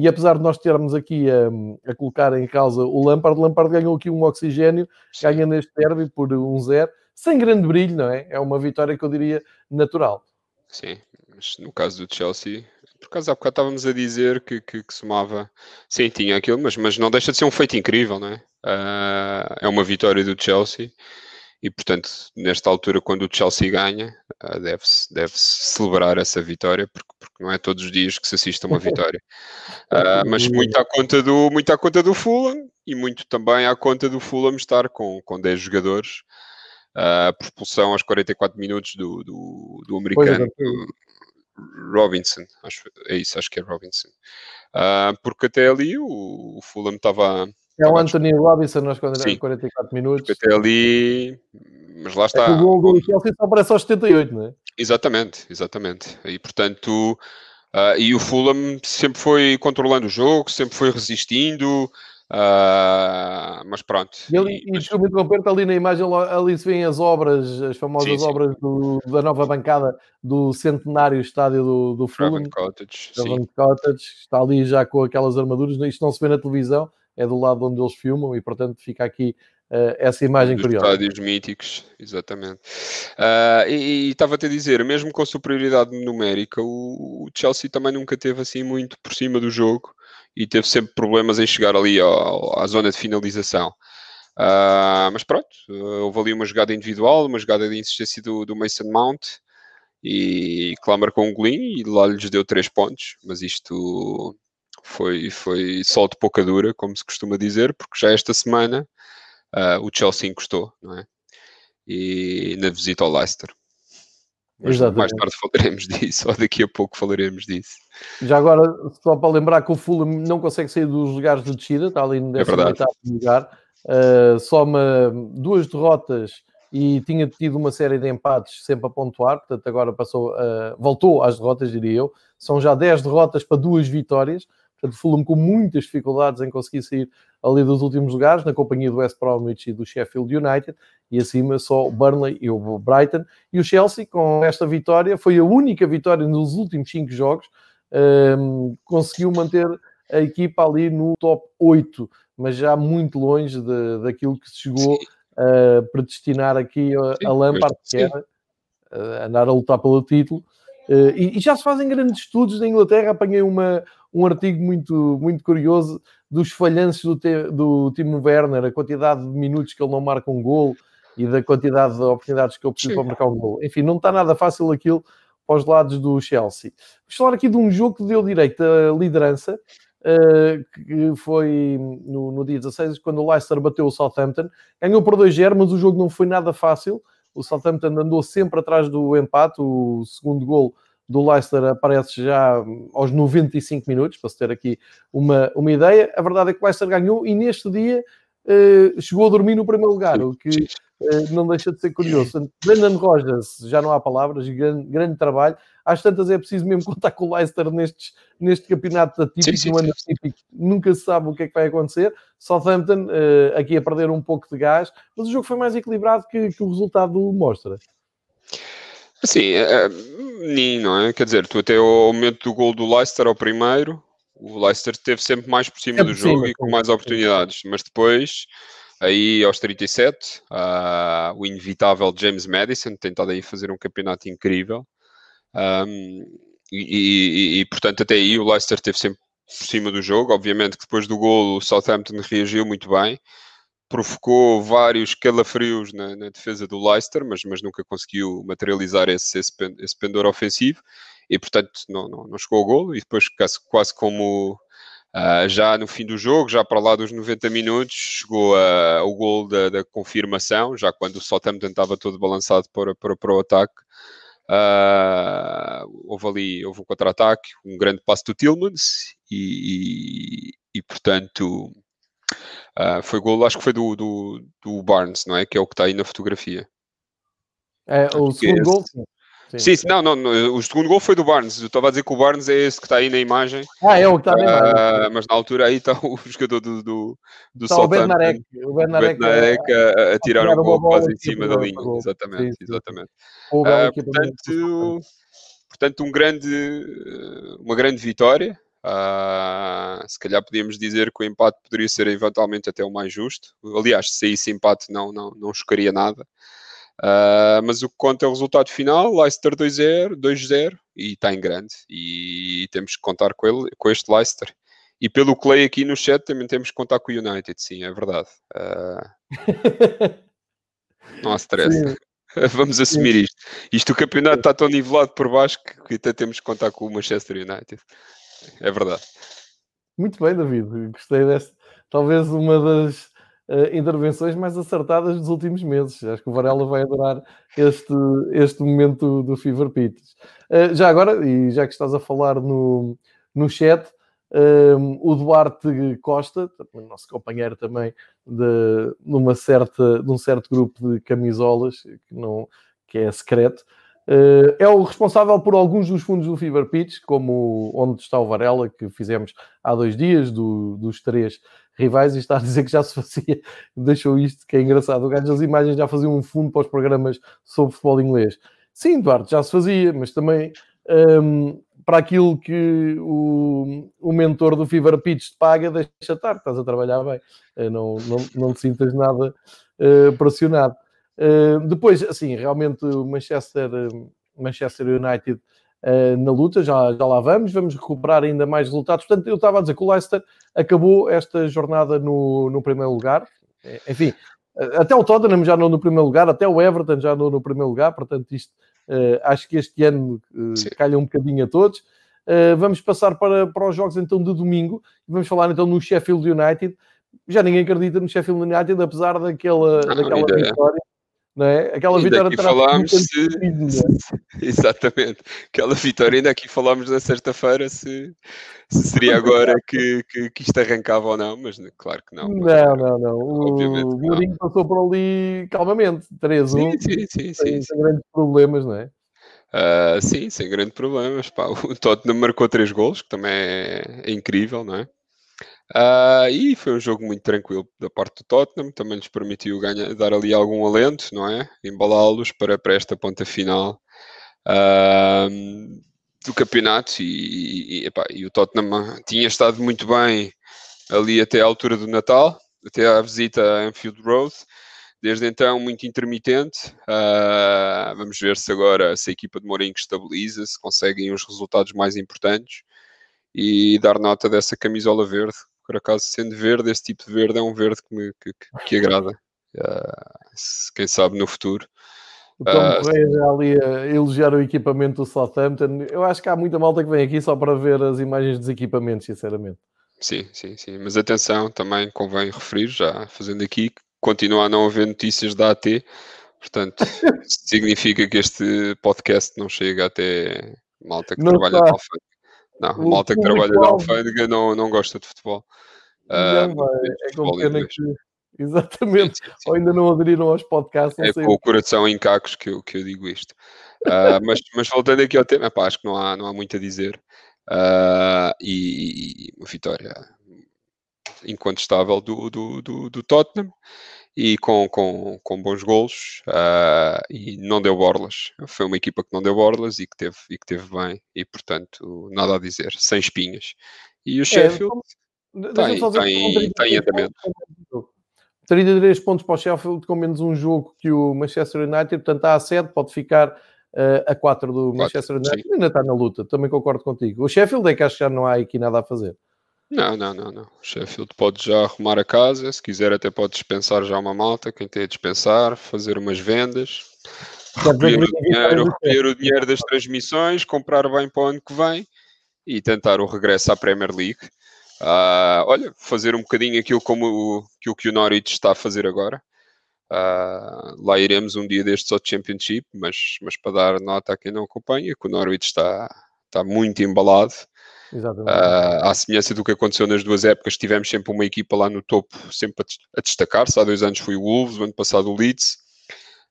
E apesar de nós termos aqui a, a, colocar em causa o Lampard, o Lampard ganhou aqui um oxigênio, ganha neste derby por 1-0 sem grande brilho, não é? É uma vitória que eu diria natural. Sim, mas no caso do Chelsea, por acaso há bocado estávamos a dizer que, que, que, somava. Sim, tinha aquilo, mas, mas não deixa de ser um feito incrível, não é? Uh, é uma vitória do Chelsea e, portanto, nesta altura, quando o Chelsea ganha, uh, deve-se deve celebrar essa vitória, porque, porque não é todos os dias que se assiste a uma vitória. Uh, mas muito à, conta do, muito à conta do Fulham e muito também à conta do Fulham estar com, com 10 jogadores a propulsão aos 44 minutos do, do, do americano Robinson, acho, é isso, acho que é Robinson. Uh, porque até ali o, o Fulham estava. É o Anthony Robinson aos 44 minutos. Até ali. Mas lá está. É o gol do Chelsea só aparece aos 78, não é? Exatamente, exatamente. E portanto. Uh, e o Fulham sempre foi controlando o jogo, sempre foi resistindo, Uh, mas pronto. E, ali, e, mas... interromper, está ali na imagem, ali se vêem as obras, as famosas sim, sim. obras do, da nova bancada do centenário estádio do, do Fulham. Cottage, Cottage. Está ali já com aquelas armaduras. Isto não se vê na televisão, é do lado onde eles filmam e, portanto, fica aqui uh, essa imagem Dos curiosa. estádios míticos, exatamente. Uh, e estava-te a dizer, mesmo com superioridade numérica, o, o, Chelsea também nunca teve assim muito por cima do jogo e teve sempre problemas em chegar ali ao, à zona de finalização. Uh, mas pronto, houve ali uma jogada individual, uma jogada de insistência do, do Mason Mount e Clamar com um golinho e lá lhes deu três pontos, mas isto foi, foi sol de pouca dura, como se costuma dizer, porque já esta semana uh, o Chelsea encostou, não é? E na visita ao Leicester. Mas mais tarde falaremos disso, ou daqui a pouco falaremos disso. Já agora, só para lembrar que o Fulham não consegue sair dos lugares de descida, está ali no 18 é lugar, uh, soma duas derrotas e tinha tido uma série de empates sempre a pontuar, portanto agora passou, uh, voltou às derrotas, diria eu. São já 10 derrotas para duas vitórias, Portanto, Fulham com muitas dificuldades em conseguir sair ali dos últimos lugares, na companhia do West Bromwich e do Sheffield United, e acima só o Burnley e o Brighton. E o Chelsea, com esta vitória, foi a única vitória nos últimos cinco jogos, um, conseguiu manter a equipa ali no top 8, mas já muito longe de, daquilo que se chegou a predestinar aqui a, a Lampard, que era uh, andar a lutar pelo título. Uh, e, e, já se fazem grandes estudos na Inglaterra. Apanhei uma, um artigo muito, muito curioso dos falhanços do, te, do Timo Werner, a quantidade de minutos que ele não marca um gol e da quantidade de oportunidades que ele precisa para marcar um gol. Enfim, não está nada fácil aquilo para os lados do Chelsea. Vou falar aqui de um jogo que deu direito à liderança, uh, que foi no, no, dia 16, quando o Leicester bateu o Southampton. Ganhou por 2-0, mas o jogo não foi nada fácil. O Southampton andou sempre atrás do empate, o segundo gol do Leicester aparece já aos 95 minutos, para se ter aqui uma, uma ideia. A verdade é que o Leicester ganhou e neste dia uh, chegou a dormir no primeiro lugar, o que uh, não deixa de ser curioso. Brendan Rogers, já não há palavras, grande, grande trabalho. Às tantas é preciso mesmo contar com o Leicester nestes, neste campeonato atípico, sim, sim, ano atípico, nunca se sabe o que é que vai acontecer. Southampton uh, aqui a perder um pouco de gás, mas o jogo foi mais equilibrado que, que o resultado mostra. Sim, é, não é? Quer dizer, tu até o momento do gol do Leicester ao primeiro, o Leicester esteve sempre mais por cima é do jogo e com mais oportunidades, mas depois, aí aos 37, uh, o inevitável James Madison tentado aí fazer um campeonato incrível. Um, e, e, e, portanto, até aí o Leicester esteve sempre por cima do jogo. Obviamente que depois do gol o Southampton reagiu muito bem provocou vários calafrios na, na, defesa do Leicester, mas, mas nunca conseguiu materializar esse, esse, esse pendor ofensivo e, portanto, não, não, não chegou ao golo. E depois, quase, quase como uh, já no fim do jogo, já para lá dos 90 minutos, chegou uh, o gol da, da, confirmação, já quando o Southampton estava todo balançado para, para, para o ataque. Uh, houve ali houve um contra-ataque, um grande passo do Tillmans e, e, e portanto Uh, foi gol, acho que foi do, do, do, Barnes, não é? Que é o que está aí na fotografia. É, o segundo gol? Sim. Sim, não, não, não, o segundo gol foi do Barnes. Eu estava a dizer que o Barnes é esse que está aí na imagem. Ah, é o que está na imagem. Uh, mas na altura aí está o jogador do, do, do está o Bernarek. O Bernarek, a, a, tirar o gol quase em cima da linha. Exatamente, sim, sim. exatamente. Uh, portanto, portanto, um grande, uma grande vitória. Uh, se calhar podíamos dizer que o empate poderia ser eventualmente até o mais justo. Aliás, se saísse empate não, não, não chocaria nada. Uh, mas o que conta é o resultado final, Leicester 2-0, 2-0 e está em grande. E temos que contar com, ele, com este Leicester. E pelo que leio aqui no chat também temos que contar com o United, sim, é verdade. Uh... não há stress. Sim. Vamos assumir sim. isto. Isto o campeonato está tão nivelado por baixo que, até temos que contar com o Manchester United. É verdade. Muito bem, David. Gostei desta. Talvez uma das intervenções mais acertadas dos últimos meses. Acho que o Varela vai adorar este, este momento do Fever Pitch. Uh, já agora, e já que estás a falar no, no chat, um, eh, o Duarte Costa, nosso companheiro também de, numa certa, de um certo grupo de camisolas que, não, que é secreto, Uh, é o responsável por alguns dos fundos do Fever Pitch, como onde está o Varela, que fizemos há dois dias, do, dos três rivais, e está a dizer que já se fazia, deixou isto, que é engraçado. O gajo das imagens já fazia um fundo para os programas sobre futebol inglês. Sim, Duarte, já se fazia, mas também um, para aquilo que o, o mentor do Fever Pitch te paga, deixa estar, estás a trabalhar bem, uh, não, não, não te sintas nada uh, pressionado. depois, assim, realmente o Manchester, Manchester United na luta, já, já lá vamos, vamos recuperar ainda mais resultados. Portanto, eu estava a dizer que o Leicester acabou esta jornada no, no primeiro lugar, enfim, até o Tottenham já não no primeiro lugar, até o Everton já não no primeiro lugar, portanto, isto uh, acho que este ano uh, calha um bocadinho a todos. Uh, vamos passar para, para os jogos então de domingo e vamos falar então no Sheffield United. Já ninguém acredita no Sheffield United, apesar daquela, não, daquela vitória. Não é? Aquela ainda vitória falámos se... Exatamente. Aquela vitória, ainda aqui falámos na sexta-feira se, se seria agora que, que, que, isto arrancava ou não, mas claro que não. Não, não, não. O Mourinho passou por ali calmamente, 3-1. Sim, sim, sim. Sem, sem grandes problemas, não é? Uh, sim, sem grandes problemas. Pá, o Tottenham marcou 3 gols, que também é, é incrível, não é? Uh, e foi um jogo muito tranquilo da parte do Tottenham, também lhes permitiu ganhar, dar ali algum alento, não é? Embalá-los para, para esta ponta final uh, do campeonato. E, e, epá, e, o Tottenham tinha estado muito bem ali até à altura do Natal, até à visita a Anfield Road. Desde então, muito intermitente. Uh, vamos ver se agora se a equipa de Mourinho estabiliza, se conseguem os resultados mais importantes e dar nota dessa camisola verde por acaso sendo verde, esse tipo de verde é um verde que me que, que, que agrada. Uh, quem sabe no futuro. O Tom uh, Correia já ali a elogiar o equipamento do Southampton. Eu acho que há muita malta que vem aqui só para ver as imagens dos equipamentos, sinceramente. Sim, sim, sim. Mas atenção, também convém referir, já fazendo aqui, continua a não haver notícias da AT. Portanto, significa que este podcast não chega até malta que não trabalha na alfândega. Não, o malta que trabalha na alfândega não, não gosta de futebol. Não, uh, é como pena que... Exatamente. Sim, sim, sim. Ou ainda não aderiram aos podcasts. É com o coração em cacos que eu, que eu digo isto. Uh, mas, mas voltando aqui ao tema, pá, acho que não há, não há muito a dizer. Uh, e, e uma vitória incontestável do, do, do, do Tottenham e com, com, com bons golos uh, e não deu borlas. Foi uma equipa que não deu borlas e que teve, e que teve bem e, portanto, nada a dizer, sem espinhas. E o é, Sheffield é, tem, tem, tem andamento. 33 pontos para o Sheffield com menos um jogo que o Manchester United, portanto está a 7, pode ficar uh, a 4 do Manchester United, sim. ainda está na luta, também concordo contigo. O Sheffield é que acho que já não há aqui nada a fazer. Não, não, não, não. Sheffield pode já arrumar a casa, se quiser até pode dispensar já uma malta, quem tem a dispensar, fazer umas vendas, recolher o, dinheiro, recolher o dinheiro das transmissões, comprar bem para o ano que vem e tentar o regresso à Premier League. Uh, olha, fazer um bocadinho aquilo como o, que, o que o Norwich está a fazer agora. Uh, lá iremos um dia destes ao Championship, mas, mas para dar nota a quem não acompanha, que o Norwich está, está muito embalado. Uh, à semelhança do que aconteceu nas duas épocas, tivemos sempre uma equipa lá no topo, sempre a, destacar-se. Há dois anos foi o Wolves, o ano passado o Leeds,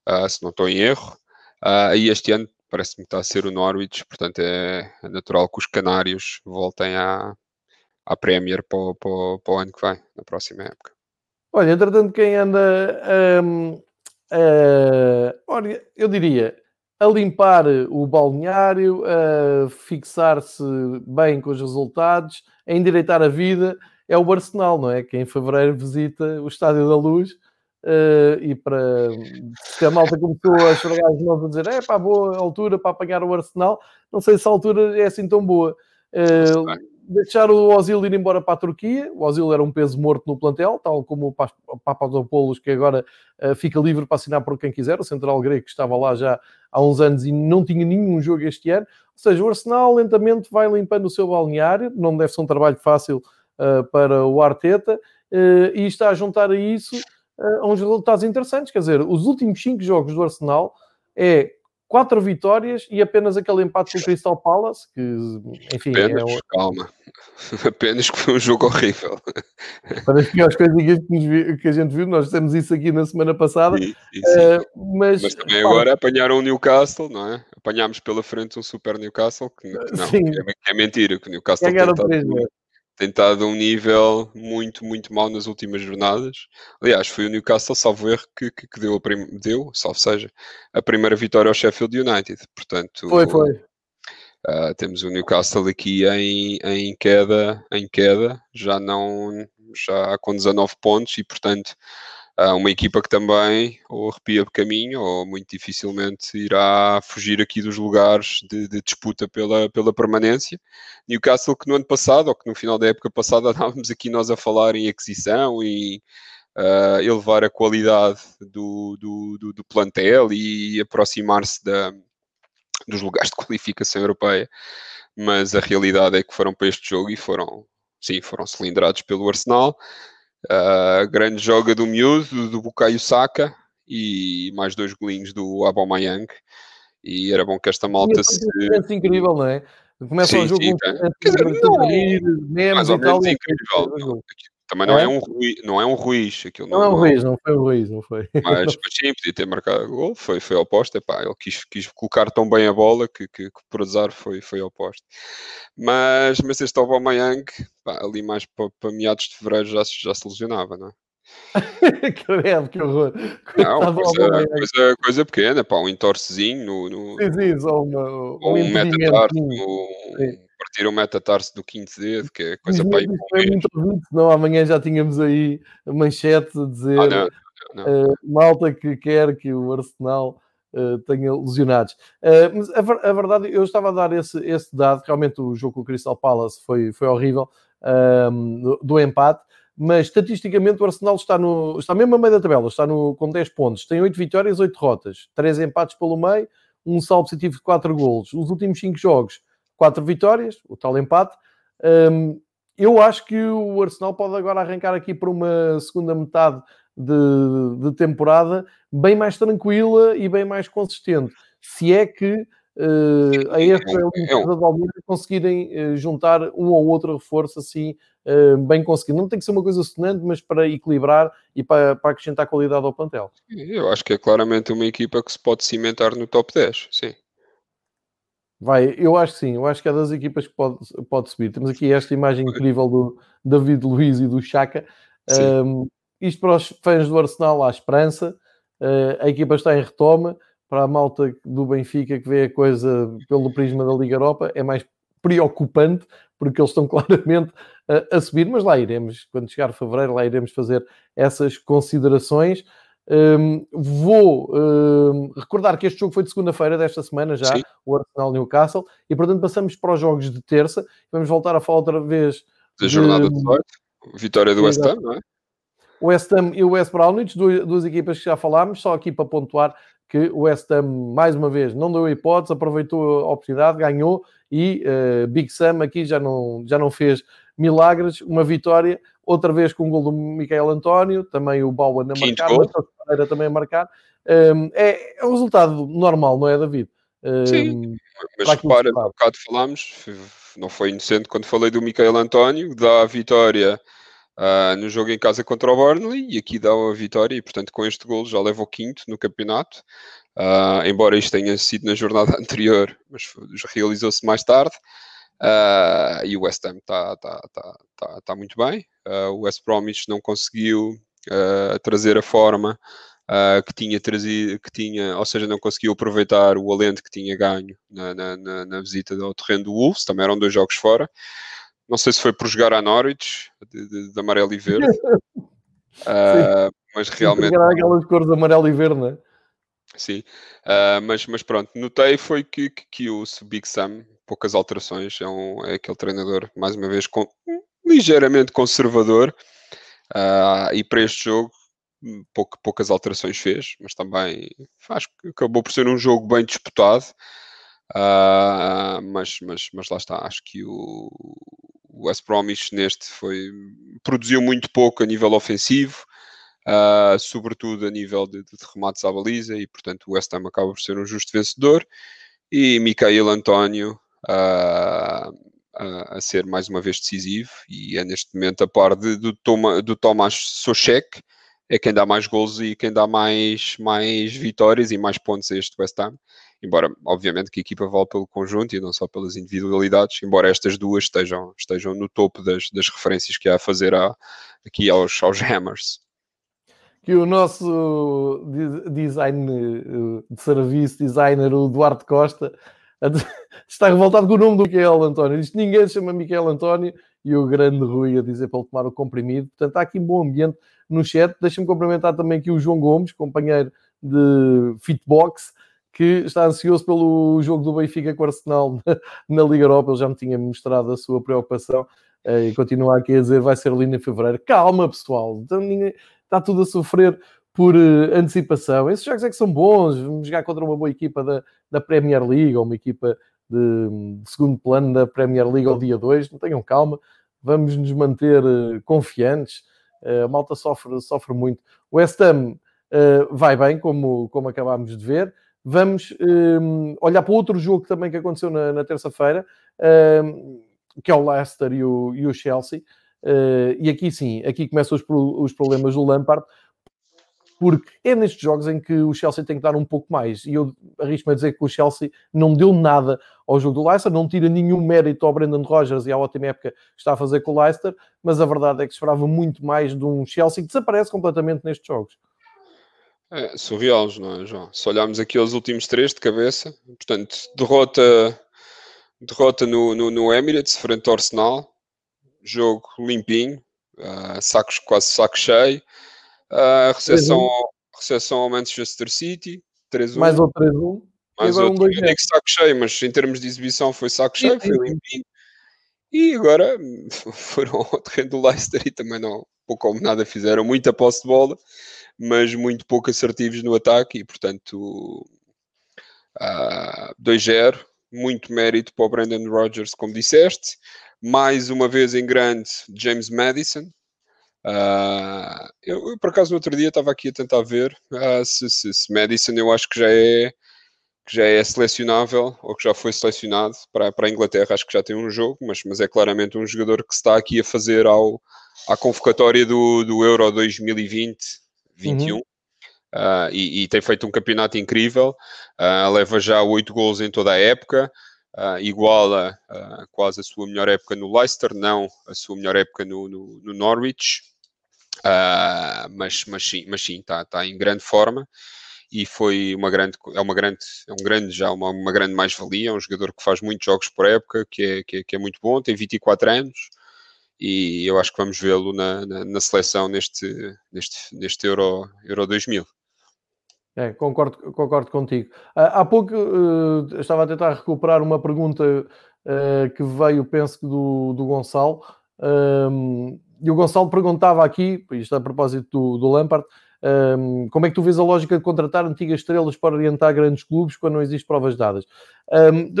uh, se não estou em erro. Uh, e este ano parece-me que está a ser o Norwich, portanto é, é natural que os Canários voltem à, à Premier para, para, para o ano que vem, na próxima época. Olha, entretanto, quem anda. Um, uh, olha, eu diria a limpar o balneário, a fixar-se bem com os resultados, a endireitar a vida, é o Arsenal, não é? Que em fevereiro visita o Estádio da Luz uh, e para se a malta começou a chorar as mãos a dizer é pá, boa altura para apanhar o Arsenal, não sei se a altura é assim tão boa. Uh, deixar o Ozil ir embora para a Turquia. O Ozil era um peso morto no plantel, tal como o Papadopoulos, que agora uh, fica livre para assinar por quem quiser. O central grego que estava lá já há uns anos e não tinha nenhum jogo este ano. Ou seja, o Arsenal lentamente vai limpando o seu balneário. Não deve ser um trabalho fácil uh, para o Arteta. Uh, e está a juntar a isso a uns resultados interessantes. Quer dizer, os últimos cinco jogos do Arsenal é quatro vitórias e apenas aquele empate com o Crystal Palace, que, enfim... Apenas, é... calma. Apenas que foi um jogo horrível. Para as piores coisas que a gente viu, nós temos isso aqui na semana passada. Sim, sim, sim. Uh, mas, mas, também pá, agora apanharam o Newcastle, não é? Apanhámos pela frente um super Newcastle, que, que não, é, é, mentira, que o Newcastle Ganharam tem estado a um nível muito, muito mau nas últimas jornadas. Aliás, foi o Newcastle, salvo erro, que, que, que deu, a prim... deu, salvo seja, a primeira vitória ao Sheffield United. Portanto, foi, foi. Uh, temos o Newcastle aqui em, em queda, em queda, já não já com 19 pontos e portanto uma equipa que também ou arrepia caminho ou muito dificilmente irá fugir aqui dos lugares de, de, disputa pela, pela permanência. Newcastle que no ano passado, ou que no final da época passada, andávamos aqui nós a falar em aquisição e uh, elevar a qualidade do, do, do, do plantel e aproximar-se dos lugares de qualificação europeia, mas a realidade é que foram para este jogo e foram, sim, foram cilindrados pelo Arsenal. Uh, grande joga do Miúdo, do Bukayo Saka e mais dois golinhos do Aubameyang. E era bom que esta malta se... É incrível, não é? Começa o jogo sim, com... É. Quer dizer, não, mais ou menos incrível. Também não é, é um, Rui, não é um Ruiz. Aquilo não, não é um Ruiz, não foi um Ruiz, não foi. Mas, sim, podia ter marcado gol, foi, foi oposto. Epá, ele quis, quis colocar tão bem a bola que, que, que por azar foi, foi oposto. Mas, mas este Aubameyang, pá, ali mais para, para meados de fevereiro já, já se lesionava, não é? que credo, que horror. Não, coisa, coisa, coisa, pequena, pá, um entorcezinho no. no sim, sim, só uma, um, um metatarso, um, partir o metatarso do quinto dedo, que é coisa para ir senão amanhã já tínhamos aí a manchete a dizer ah, não, não, não. Uh, malta que quer que o Arsenal uh, tenha lesionados. Uh, mas a, a, verdade, eu estava a dar esse, esse dado, realmente o jogo com o Crystal Palace foi, foi horrível, do, do empate, mas estatisticamente o Arsenal está, no, está mesmo a meio da tabela, está no, com 10 pontos, tem 8 vitórias, 8 derrotas, 3 empates pelo meio, um saldo positivo de 4 golos. Os últimos 5 jogos, 4 vitórias, o tal empate. Um, eu acho que o Arsenal pode agora arrancar aqui para uma segunda metade de, de temporada bem mais tranquila e bem mais consistente. Se é que uh, a esta limpeza de Almeida conseguirem uh, juntar um ou outro reforço assim uh, bem conseguido. Não tem que ser uma coisa sonante, mas para equilibrar e para, para acrescentar qualidade ao plantel. Eu acho que é claramente uma equipa que se pode cimentar no top 10, sim. Vai, eu acho que sim, eu acho que é das equipas que pode, pode subir. Temos aqui esta imagem incrível do David Luiz e do Chaka. Um, isto para os fãs do Arsenal há esperança. Uh, a equipa está em retoma para a malta do Benfica que vê a coisa pelo prisma da Liga Europa é mais preocupante porque eles estão claramente a, a subir, mas lá iremos, quando chegar fevereiro, lá iremos fazer essas considerações. Um, vou um, recordar que este jogo foi de segunda-feira desta semana já, Sim. o Arsenal Newcastle, e portanto passamos para os jogos de terça. Vamos voltar a falar outra vez da jornada de 18, vitória do West Ham, não é? O West Ham e o West Bromwich, duas, duas equipas que já falámos, só aqui para pontuar que o West Ham, mais uma vez, não deu hipótese, aproveitou a oportunidade, ganhou e uh, Big Sam aqui já não, já não fez milagres, uma vitória, outra vez com o gol do Michael António, também o Bowen a marcar, o Pereira também a marcar. Um, é, é um resultado normal, não é, David? Um, Sim, mas repara, um bocado falámos, não foi inocente quando falei do Michael António, dá a vitória uh, no jogo em casa contra o Burnley e aqui dá a vitória e portanto com este gol já leva o quinto no campeonato. Uh, embora isto tenha sido na jornada anterior mas realizou-se mais tarde uh, e o West Ham está tá, tá, tá, tá, muito bem o West Bromwich não conseguiu trazer a forma Uh, que tinha trazido, que tinha, ou seja, não conseguiu aproveitar o alento que tinha ganho na, na, na, na visita ao terreno do Wolves, também eram dois jogos fora. Não sei se foi por jogar a Norwich, de, de, de amarelo e verde. uh, mas realmente. Era aquelas cores amarelo e verde, não é? Sim, uh, mas, mas pronto, notei foi que, que, que o Big Sam, poucas alterações, é, um, é aquele treinador, mais uma vez, com, ligeiramente conservador, uh, e para este jogo pouca, poucas alterações fez, mas também que acabou por ser um jogo bem disputado. Uh, mas, mas, mas lá está, acho que o, o West Bromwich neste foi produziu muito pouco a nível ofensivo, uh, sobretudo a nível de, de, remates à baliza, e portanto o West Ham acaba por ser um justo vencedor. E Micael António uh, a ser mais uma vez decisivo, e é neste momento a par de, do, Toma, do Tomás Sochek, é quem dá mais gols e quem dá mais, mais vitórias e mais pontos a este West Ham embora obviamente que a equipa vale pelo conjunto e não só pelas individualidades, embora estas duas estejam, estejam no topo das, das referências que há a fazer a, aqui aos, aos Hammers. Que o nosso design eh, de serviço, designer, o Duarte Costa, está revoltado com o nome do Miquel António. Diz que ninguém se chama Miquel António e o grande Rui a dizer para ele tomar o comprimido. Portanto, há aqui um bom ambiente no chat. Deixa-me cumprimentar também aqui o João Gomes, companheiro de Fitbox, que está ansioso pelo jogo do Benfica com o Arsenal na, Liga Europa. Ele já me tinha mostrado a sua preocupação eh, e continua aqui a dizer vai ser lindo em fevereiro. Calma, pessoal, então, está tudo a sofrer por uh, antecipação. Esses jogos é que são bons. Vamos jogar contra uma boa equipa da, da Premier League ou uma equipa de, de, segundo plano da Premier League ao dia 2. Não tenham calma, vamos nos manter uh, confiantes. Uh, a malta sofre, sofre muito. O West Ham vai bem, como, como acabámos de ver. Vamos olhar para outro jogo também que aconteceu na, na terça-feira, que é o Leicester e o, e o Chelsea. E aqui sim, aqui começam os, os problemas do Lampard porque é nestes jogos em que o Chelsea tem que dar um pouco mais. E eu arrisco-me a dizer que o Chelsea não deu nada ao jogo do Leicester, não tira nenhum mérito ao Brendan Rodgers e à ótima época que está a fazer com o Leicester, mas a verdade é que esperava muito mais de um Chelsea que desaparece completamente nestes jogos. É, surreais, não é, João? Se olharmos aqui aos últimos três de cabeça, portanto, derrota, derrota no, no, no Emirates frente ao Arsenal, jogo limpinho, uh, sacos, quase saco cheio, Uh, recepção, ao, recepção ao Manchester City, 3-1. Mais outro 3-1. Mais outro, um eu digo saco cheio, mas em termos de exibição foi saco cheio, foi limpinho. E agora foram ao terreno do Leicester e também não, pouco ou nada fizeram, muita posse de bola, mas muito pouco assertivos no ataque e portanto uh, 2-0, muito mérito para o Brandon Rodgers, como disseste. Mais uma vez em grande, James Madison, Uh, eu, eu, por acaso, no outro dia estava aqui a tentar ver uh, se, se, se, Madison eu acho que já é que já é selecionável ou que já foi selecionado para, para a Inglaterra. Acho que já tem um jogo, mas, mas é claramente um jogador que se está aqui a fazer ao, à convocatória do, do Euro 2020 21 uhum. uh, e, e, tem feito um campeonato incrível. leva já oito gols em toda a época. Uh, iguala uh, quase a sua melhor época no Leicester, não a sua melhor época no, no, no Norwich. Uh, mas, mas sim, mas sim, está tá em grande forma e foi uma grande, é uma grande, é um grande já uma, uma grande mais-valia, é um jogador que faz muitos jogos por época, que é, que é, que é muito bom, tem 24 anos e eu acho que vamos vê-lo na, na, na, seleção neste, neste, neste Euro, Euro 2000. É, concordo, concordo contigo. Uh, há pouco uh, estava a tentar recuperar uma pergunta uh, que veio, penso que do, do Gonçalo, um, e o Gonçalo perguntava aqui, isto a propósito do, do Lampard, um, como é que tu vês a lógica de contratar antigas estrelas para orientar grandes clubes quando não existe provas dadas? Um,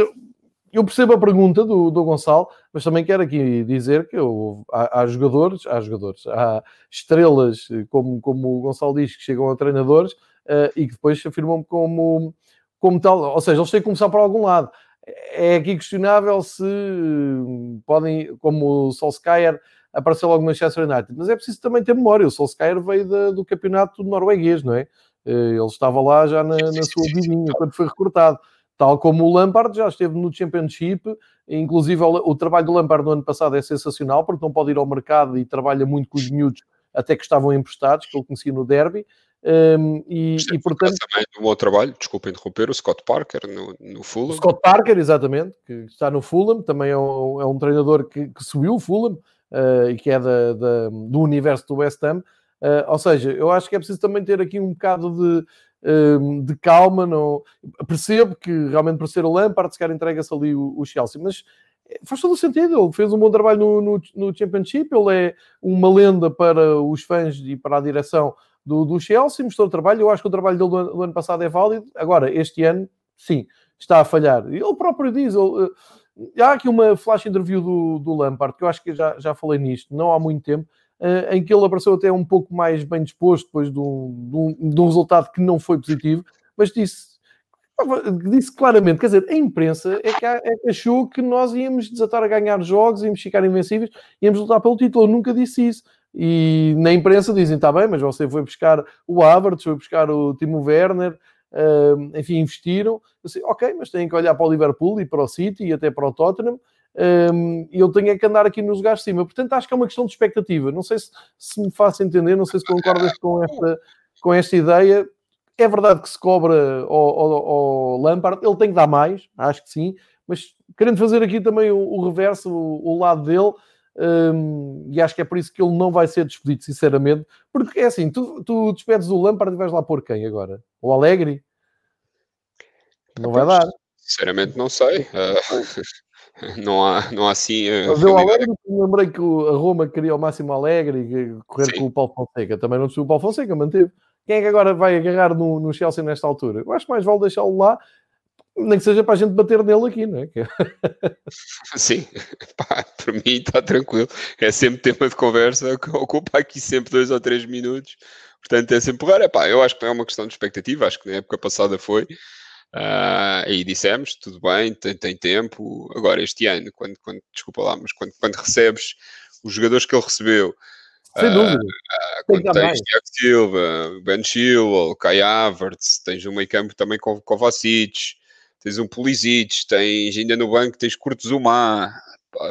eu percebo a pergunta do, do Gonçalo, mas também quero aqui dizer que eu, há, há, jogadores, há jogadores, há estrelas, como, como o Gonçalo diz, que chegam a treinadores e que depois se afirmam como, como tal, ou seja, eles têm que começar por algum lado. É aqui questionável se podem, como o Solskjaer, apareceu logo no Manchester United. Mas é preciso também ter memória. O Solskjaer veio da, do campeonato norueguês, não é? Eh, ele estava lá já na, na sua vidinha quando foi recrutado. Tal como o Lampard já esteve no Championship, inclusive o, o, trabalho do Lampard no ano passado é sensacional, porque não pode ir ao mercado e trabalha muito com os miúdos até que estavam emprestados, que ele conhecia no derby. Um, e, e, portanto também um bom trabalho, desculpa interromper, o Scott Parker no, no Fulham. Scott Parker, exatamente, que está no Fulham, também é um, é um treinador que, que subiu o Fulham, uh, e que é da, da, do universo do West Ham. Uh, ou seja, eu acho que é preciso também ter aqui um bocado de, uh, de calma. Não... Percebo que realmente por ser o Lampard, se calhar entrega-se ali o, o, Chelsea, mas faz todo o sentido. Ele fez um bom trabalho no, no, no, Championship, ele é uma lenda para os fãs e para a direção do, do Chelsea, mostrou trabalho. Eu acho que o trabalho dele do ano, do ano passado é válido. Agora, este ano, sim, está a falhar. Ele próprio diz. Ele, há aqui uma flash interview do, do Lampard, que eu acho que já, já falei nisto, não há muito tempo, uh, em que ele apareceu até um pouco mais bem disposto depois de um, de um, de um resultado que não foi positivo, mas disse, disse claramente, quer dizer, a imprensa é que, é que, achou que nós íamos desatar a ganhar jogos, íamos ficar invencíveis, íamos lutar pelo título. Eu nunca disse isso. E na imprensa dizem, está bem, mas você foi buscar o Havertz, foi buscar o Timo Werner, uh, enfim, investiram. Disse, ok, mas têm que olhar para o Liverpool e para o City e até para o Tottenham. Um, e eu tenho é que andar aqui nos lugares de cima. Portanto, acho que é uma questão de expectativa. Não sei se, se me faço entender, não sei se concordas com esta, com esta ideia. É verdade que se cobra ao, Lampard, ele tem que dar mais, acho que sim, mas querendo fazer aqui também o, o reverso, o, o, lado dele, um, e acho que é por isso que ele não vai ser despedido, sinceramente, porque é assim, tu, tu despedes o Lampard e vais lá pôr quem agora? O Alegre? Não vai dar. Sinceramente não sei. Uh, não, há, não há assim. Uh, Mas eu Alegre, lembrei que a Roma queria o máximo Alegre e correr Sim. com o Paulo Fonseca. Também não o Paulo Fonseca, manteve. Quem é que agora vai agarrar no, no Chelsea nesta altura? Eu acho que mais vale deixá-lo lá, nem que seja para a gente bater nele aqui, não é? Sim, pá, para mim está tranquilo. É sempre tema de conversa, ocupa aqui sempre dois ou três minutos. Portanto, é sempre raro. Pá, eu acho que é uma questão de expectativa. Acho que na época passada foi. Uh, aí dissemos, tudo bem, tem, tem, tempo. Agora, este ano, quando, quando desculpa lá, mas quando, quando recebes os jogadores que ele recebeu, sem dúvida. Uh, quando tens Tiago Silva, Ben Chilwell, Kai Havertz, tens um meio campo também com Kovacic, tens um Pulisic, tens ainda no banco tens Zuma,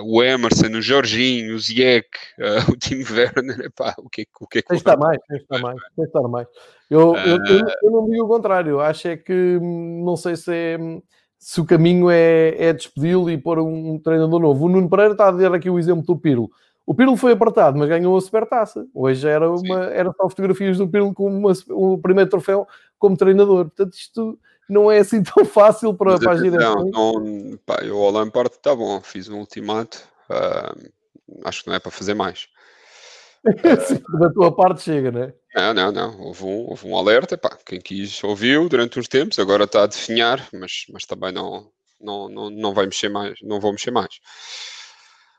o Emerson, o Jorginho, o Ziyech, uh, o Tim Werner, pá, o que, o que é que... De estar mais, de estar mais, de estar mais. Eu, uh... eu, eu, eu, não digo o contrário, acho é que, não sei se é se o caminho é, é despedi-lo e pôr um treinador novo. O Nuno Pereira está a dizer aqui o exemplo do Pirlo. O Pirlo foi apartado, mas ganhou a supertaça. Hoje era, uma, era só fotografias do Pirlo com uma, o primeiro troféu como treinador. Portanto, isto não é assim tão fácil para, para a direção. Não, não, pá, eu ao Lampard está bom, fiz um ultimato. Uh, acho que não é para fazer mais. Sim, da tua parte chega, não é? Não, não, não. Houve um, houve um alerta, pá. Quem quis ouviu durante uns tempos, agora está a definhar, mas, mas também não, não, não, não vai mexer mais, não vou mexer mais.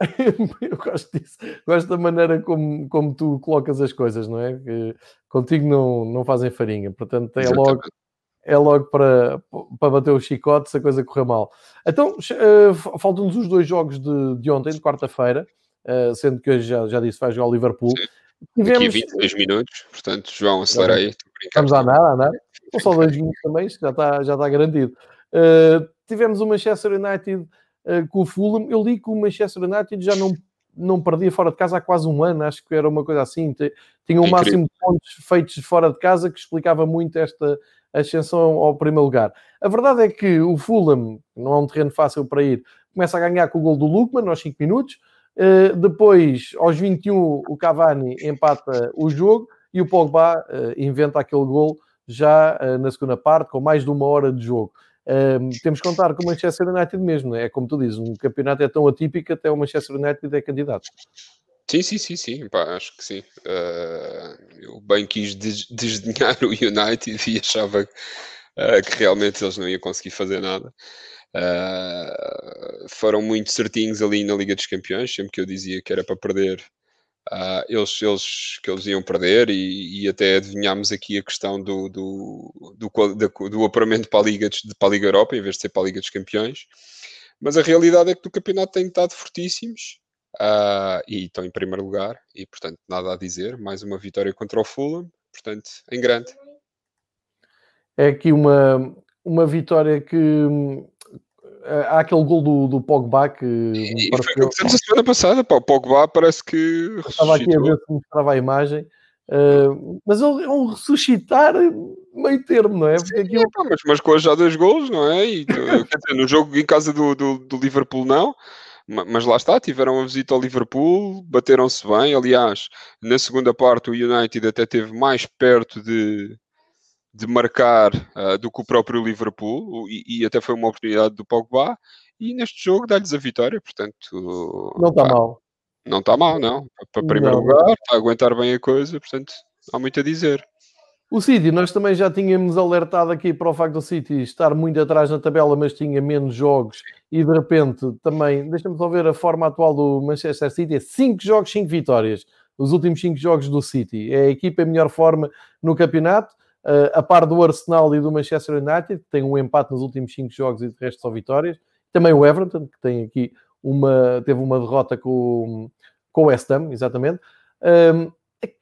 eu gosto disso, gosto da maneira como, como tu colocas as coisas, não é? Que contigo não, não fazem farinha, portanto é logo, é logo para, para bater o chicote se a coisa correr mal. Então, uh, faltam-nos os dois jogos de, de ontem, de quarta-feira, uh, sendo que hoje já, já disse vai jogar o Liverpool. Sim. Tivemos... Aqui 26 minutos, portanto, João, acelera aí. Vamos a andar, a andar. Ou só dois minutos também, já está, já está garantido. Uh, tivemos o Manchester United uh, com o Fulham. Eu li que o Manchester United já não, não perdia fora de casa há quase um ano, acho que era uma coisa assim. Tinha o máximo de pontos feitos fora de casa que explicava muito esta ascensão ao primeiro lugar. A verdade é que o Fulham, não é um terreno fácil para ir, começa a ganhar com o gol do Lukman aos 5 minutos. Uh, depois, aos 21, o Cavani empata o jogo e o Pogba uh, inventa aquele gol já uh, na segunda parte, com mais de uma hora de jogo. Um, temos que contar com o Manchester United mesmo, é como tu dizes, um campeonato é tão atípico até o Manchester United é candidato. Sim, sim, sim, sim, Pá, acho que sim. Uh, eu bem quis des desdenhar o United e achava uh, que realmente eles não iam conseguir fazer nada. Uh, foram muito certinhos ali na Liga dos Campeões, sempre que eu dizia que era para perder, eles, eles, que eles iam perder e, e, até adivinhámos aqui a questão do, do, do, do, do para a, Liga para a Liga Europa em vez de ser para a Liga dos Campeões. Mas a realidade é que o campeonato tem estado fortíssimos uh, e estão em primeiro lugar e, portanto, nada a dizer. Mais uma vitória contra o Fulham, portanto, em grande. É aqui uma, uma vitória que há aquele gol do, do Pogba que. E foi que a semana passada, pá, o Pogba parece que. Estava aqui a ver se mostrava a imagem. Uh, mas é um ressuscitar meio termo, não é? Porque aquilo... mas, mas com já dois gols, não é? E, quer dizer, no jogo em casa do, do, do, Liverpool, não. Mas lá está, tiveram a visita ao Liverpool, bateram-se bem. Aliás, na segunda parte, o United até teve mais perto de, de marcar uh, do que o próprio Liverpool e, e, até foi uma oportunidade do Pogba e neste jogo dá-lhes a vitória, portanto não está mal não está mal, não para primeiro não. lugar, está a aguentar bem a coisa portanto, há muito a dizer o City, nós também já tínhamos alertado aqui para o facto do City estar muito atrás na tabela, mas tinha menos jogos e de repente também, deixa-me só ver a forma atual do Manchester City, é 5 jogos, 5 vitórias, os últimos 5 jogos do City, é a equipa em melhor forma no campeonato, uh, a par do Arsenal e do Manchester United, que tem um empate nos últimos 5 jogos e de resto só vitórias. Também o Everton, que tem aqui uma, teve uma derrota com, com o West Ham, exatamente. Um,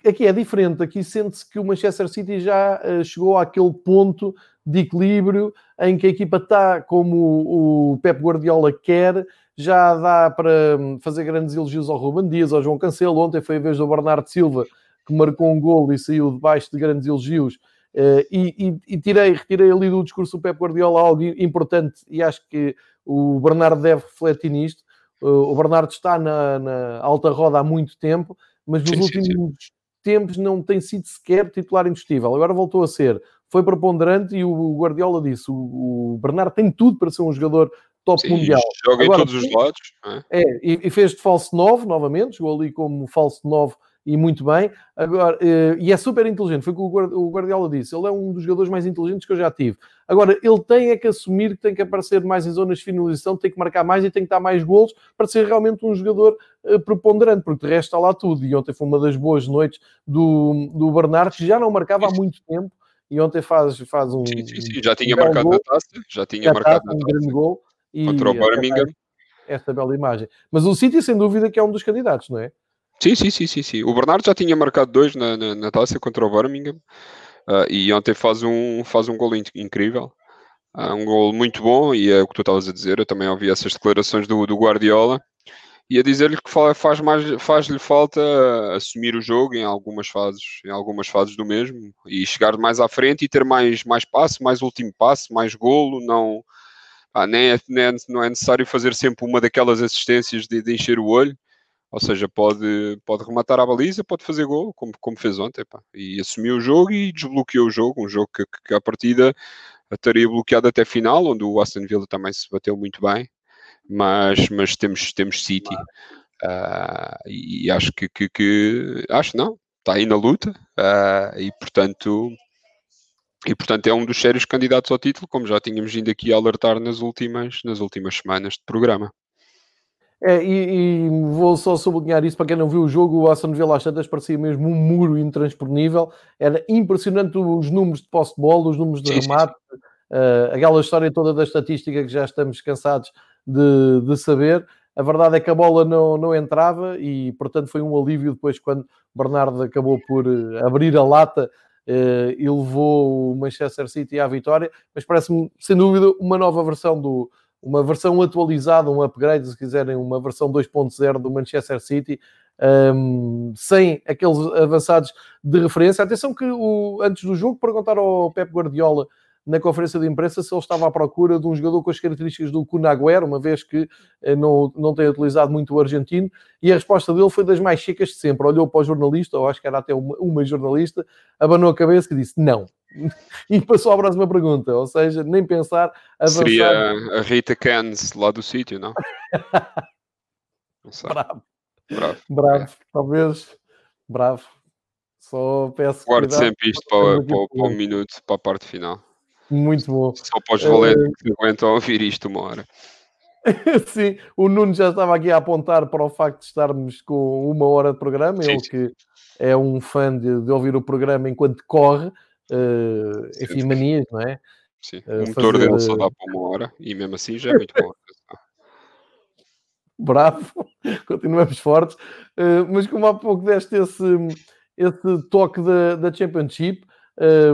aqui é diferente, aqui sente-se que o Manchester City já uh, chegou àquele ponto de equilíbrio em que a equipa está como o, Pep Guardiola quer, já dá para hum, fazer grandes elogios ao Ruben Dias, ao João Cancelo. Ontem foi a vez do Bernardo Silva que marcou um gol e saiu debaixo de grandes elogios Uh, e, e, e, tirei, retirei ali do discurso do Pep Guardiola algo importante e acho que o Bernardo deve refletir nisto. Uh, o Bernardo está na, na, alta roda há muito tempo, mas nos sim, últimos sim, sim. tempos não tem sido sequer titular indiscutível. Agora voltou a ser. Foi preponderante e o Guardiola disse: o, Bernardo tem tudo para ser um jogador top mundial. Joga Agora, em todos os lados. É, é e, e, fez de falso 9 novamente, jogou ali como falso 9 e muito bem. Agora, uh, e é super inteligente, foi o que o Guardiola disse. Ele é um dos jogadores mais inteligentes que eu já tive. Agora, ele tem é que assumir que tem que aparecer mais em zonas de finalização, tem que marcar mais e tem que dar mais golos para ser realmente um jogador uh, preponderante, porque de resto está lá tudo. E ontem foi uma das boas noites do, do Bernardo, que já não marcava há muito tempo. E ontem faz, faz um. Sim, sim, sim. já tinha um marcado na taça. Já tinha já marcado um grande gol. E contra o Birmingham. Esta bela imagem. Mas o City, sem dúvida, que é um dos candidatos, não é? Sim, sim, sim, sim, sim. O Bernardo já tinha marcado dois na, na, na taça contra o Birmingham uh, e ontem faz um, faz um gol incrível. Uh, um gol muito bom e é o que tu estavas a dizer. Eu também ouvi essas declarações do, do Guardiola e a dizer-lhe que faz mais faz-lhe falta assumir o jogo em algumas fases em algumas fases do mesmo e chegar mais à frente e ter mais mais passe mais último passe mais golo não ah, nem, é, nem é, não é necessário fazer sempre uma daquelas assistências de, de encher o olho ou seja, pode, pode rematar a baliza, pode fazer gol, como, como fez ontem, pá. e assumiu o jogo e desbloqueou o jogo, um jogo que, que, a partida estaria bloqueado até final, onde o Aston Villa também se bateu muito bem, mas, mas temos, temos City, uh, e acho que, que, que, acho não, está aí na luta, uh, e portanto e portanto é um dos sérios candidatos ao título, como já tínhamos vindo aqui a alertar nas últimas, nas últimas semanas de programa. É, e, e, vou só sublinhar isso para quem não viu o jogo, o Aston Villa às tantas parecia mesmo um muro intransponível. Era impressionante os números de posse de bola, os números de sim, remate, sim. Uh, aquela história toda da estatística que já estamos cansados de, de, saber. A verdade é que a bola não, não entrava e, portanto, foi um alívio depois quando Bernardo acabou por eh, abrir a lata uh, e levou o Manchester City à vitória. Mas parece-me, sem dúvida, uma nova versão do, uma versão atualizada, um upgrade, se quiserem, uma versão 2.0 do Manchester City, um, sem aqueles avançados de referência. Atenção que o, antes do jogo perguntaram ao Pep Guardiola na conferência de imprensa se ele estava à procura de um jogador com as características do Kun Agüero, uma vez que eh, não, não tem utilizado muito o argentino, e a resposta dele foi das mais chicas de sempre. Olhou para o jornalista, ou acho que era até uma, uma jornalista, abanou a cabeça e disse não. e passou à próxima pergunta, ou seja, nem pensar. Avançar... Seria a Rita Cans lá do sítio, não? não sei. Bravo. Bravo. Bravo, é. talvez. Bravo. Só peço. Guarde sempre isto para, para, para, para um minuto, para a parte final. Muito bom. Só para os valentes que aguentam ouvir isto uma hora. Sim, o Nuno já estava aqui a apontar para o facto de estarmos com uma hora de programa. Sim, Ele sim. que é um fã de, de, ouvir o programa enquanto corre, uh, enfim, sim. manias, não é? Sim, uh, o motor fazer... dele só dá para uma hora e mesmo assim já é muito bom. Bravo, continuamos fortes. Uh, mas como há pouco deste esse, esse toque da, da Championship,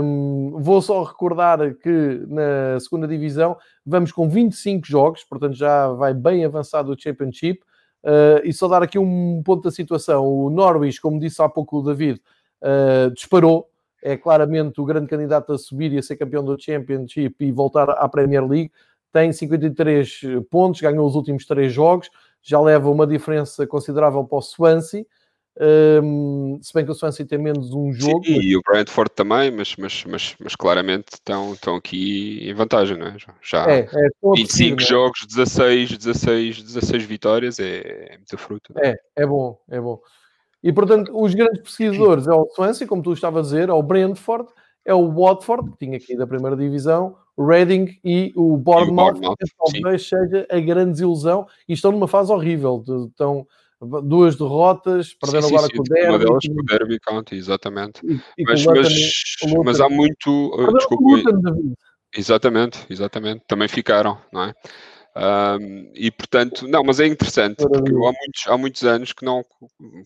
um, vou só recordar que na segunda divisão vamos com 25 jogos, portanto já vai bem avançado o Championship. Uh, e só dar aqui um ponto da situação: o Norwich, como disse há pouco o David, uh, disparou, é claramente o grande candidato a subir e a ser campeão do Championship e voltar à Premier League. Tem 53 pontos, ganhou os últimos três jogos, já leva uma diferença considerável para o Swansea. Um, se bem que o Swansea tem menos um jogo. Sim, mas... E o Brentford também, mas, mas, mas, mas claramente estão, estão aqui em vantagem, não é? Já é, é 25 é? jogos, 16, 16, 16 vitórias, é, é muito fruto. É? é, é bom, é bom. E portanto, os grandes pesquisadores é o Swansea, como tu estavas a dizer, é o Brentford, é o Watford, que tinha aqui da primeira divisão, o Reading e o Bournemouth, que talvez seja a grande desilusão e estão numa fase horrível. Estão duas derrotas, perdendo sim, agora sim, com o Derby. Uma delas com o Derby County, exatamente. E, e mas, mas, mas, há muito. Uh, desculpa, exatamente, exatamente. Também ficaram, não é? Um, e portanto, não, mas é interessante, porque há muitos, há muitos anos que não,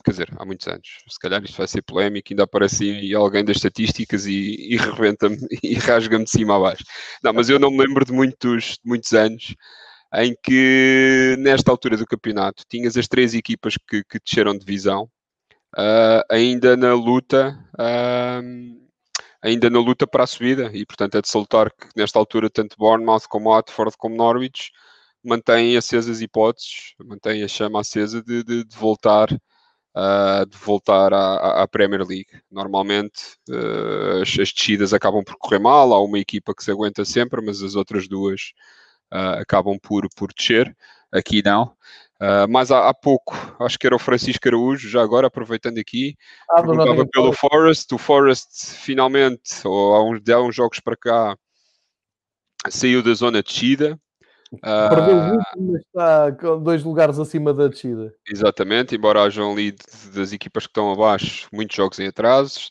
quer dizer, há muitos anos, se calhar isto vai ser polémico, ainda aparece alguém das estatísticas e, e rebenta-me e rasga-me de cima a baixo. Não, mas eu não me lembro de muitos, de muitos anos em que nesta altura do campeonato tinhas as três equipas que, que desceram de divisão, uh, ainda na luta, uh, ainda na luta para a subida, e portanto é de salutar que nesta altura tanto Bournemouth como Watford como Norwich mantêm acesas hipóteses, mantêm a chama acesa de, de, de voltar uh, de voltar à, à, Premier League. Normalmente uh, as, as, descidas acabam por correr mal, há uma equipa que se aguenta sempre, mas as outras duas uh, acabam por, por descer. Aqui não. Mas há, há, pouco, acho que era o Francisco Araújo, já agora aproveitando aqui, ah, perguntava pelo Forest. O Forest finalmente, ou há uns, há uns jogos para cá, saiu da zona de descida. Perdeu muito, mas está com dois lugares acima da descida. Exatamente, embora hajam ali das equipas que estão abaixo muitos jogos em atrasos.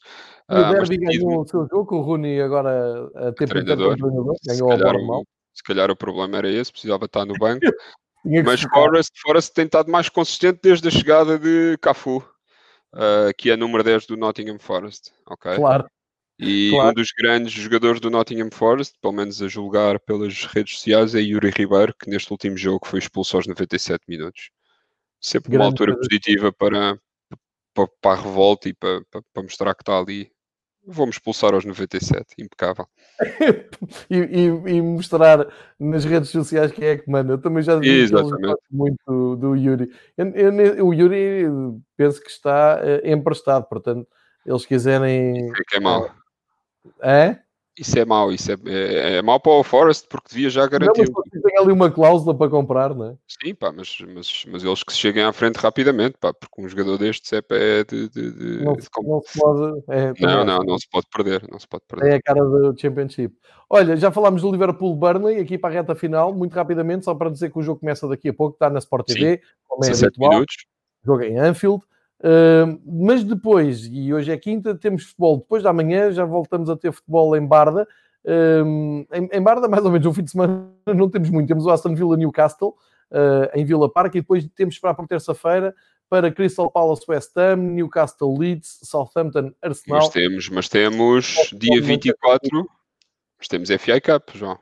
O uh, Derby ganhou o seu jogo, o Rooney agora a ter treinador, ganhou se calhar, o, se calhar o problema era esse, precisava estar no banco. mas Forrest, Forrest tem estado mais consistente desde a chegada de Cafu, uh, que é número 10 do Nottingham Forest. Okay? Claro. E claro. um dos grandes jogadores do Nottingham Forest, pelo menos a julgar pelas redes sociais, é Yuri Ribeiro, que neste último jogo foi expulso aos 97 minutos. Sempre Grande uma altura positiva para, para, para, a revolta e para, para, mostrar que está ali. Vamos expulsar aos 97, impecável. e, e, e, mostrar nas redes sociais quem é que manda. Eu também já disse muito do, Yuri. Eu, eu, o Yuri penso que está uh, emprestado, portanto, eles quiserem. É que é mau. É? Isso é mau, isso é, é, é mau para o Forest porque devia já garantir. Não, mas tem ali uma cláusula para comprar, não é? Sim, pá, mas, mas, mas eles que se cheguem à frente rapidamente, pá, porque um jogador destes é, é de, de, de, não, de... não, se pode. É, não, não, não se pode perder, não se pode perder. É a cara do Championship. Olha, já falámos do Liverpool Burnley aqui para a reta final, muito rapidamente, só para dizer que o jogo começa daqui a pouco, está na Sport TV, Sim, como é habitual. minutos. Jogo em Anfield. Uh, mas depois, e hoje é quinta, temos futebol. Depois da manhã já voltamos a ter futebol em Barda. Uh, em, em, Barda, mais ou menos, um fim de semana não temos muito. Temos o Aston Villa Newcastle uh, em Villa Park e depois temos para por terça-feira para Crystal Palace West Ham, Newcastle Leeds, Southampton Arsenal. Mas temos, mas temos dia 24, mas temos FI Cup, João.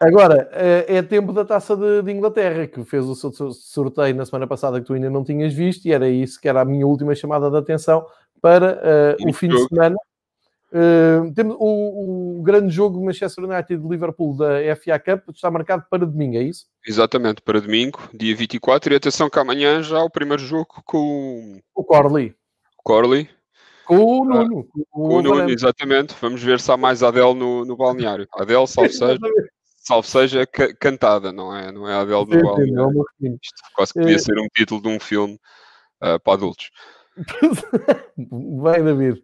Agora, eh, é tempo da taça de, de, Inglaterra, que fez o seu sorteio na semana passada que tu ainda não tinhas visto, e era isso que era a minha última chamada de atenção para uh, o fim jogo. de semana. Uh, temos o, o, grande jogo Manchester United de Liverpool da FA Cup está marcado para domingo, é isso? Exatamente, para domingo, dia 24. E atenção que amanhã já o primeiro jogo com o Corley. Corley. Com o Nuno. Ah, com o, Nuno, exatamente. Vamos ver se há mais Adele no, no balneário. Adele, salve seja salvo seja cantada, não é? Não é a Adele do Val. Isto quase que podia é... ser um título de um filme uh, para adultos. Vai, David,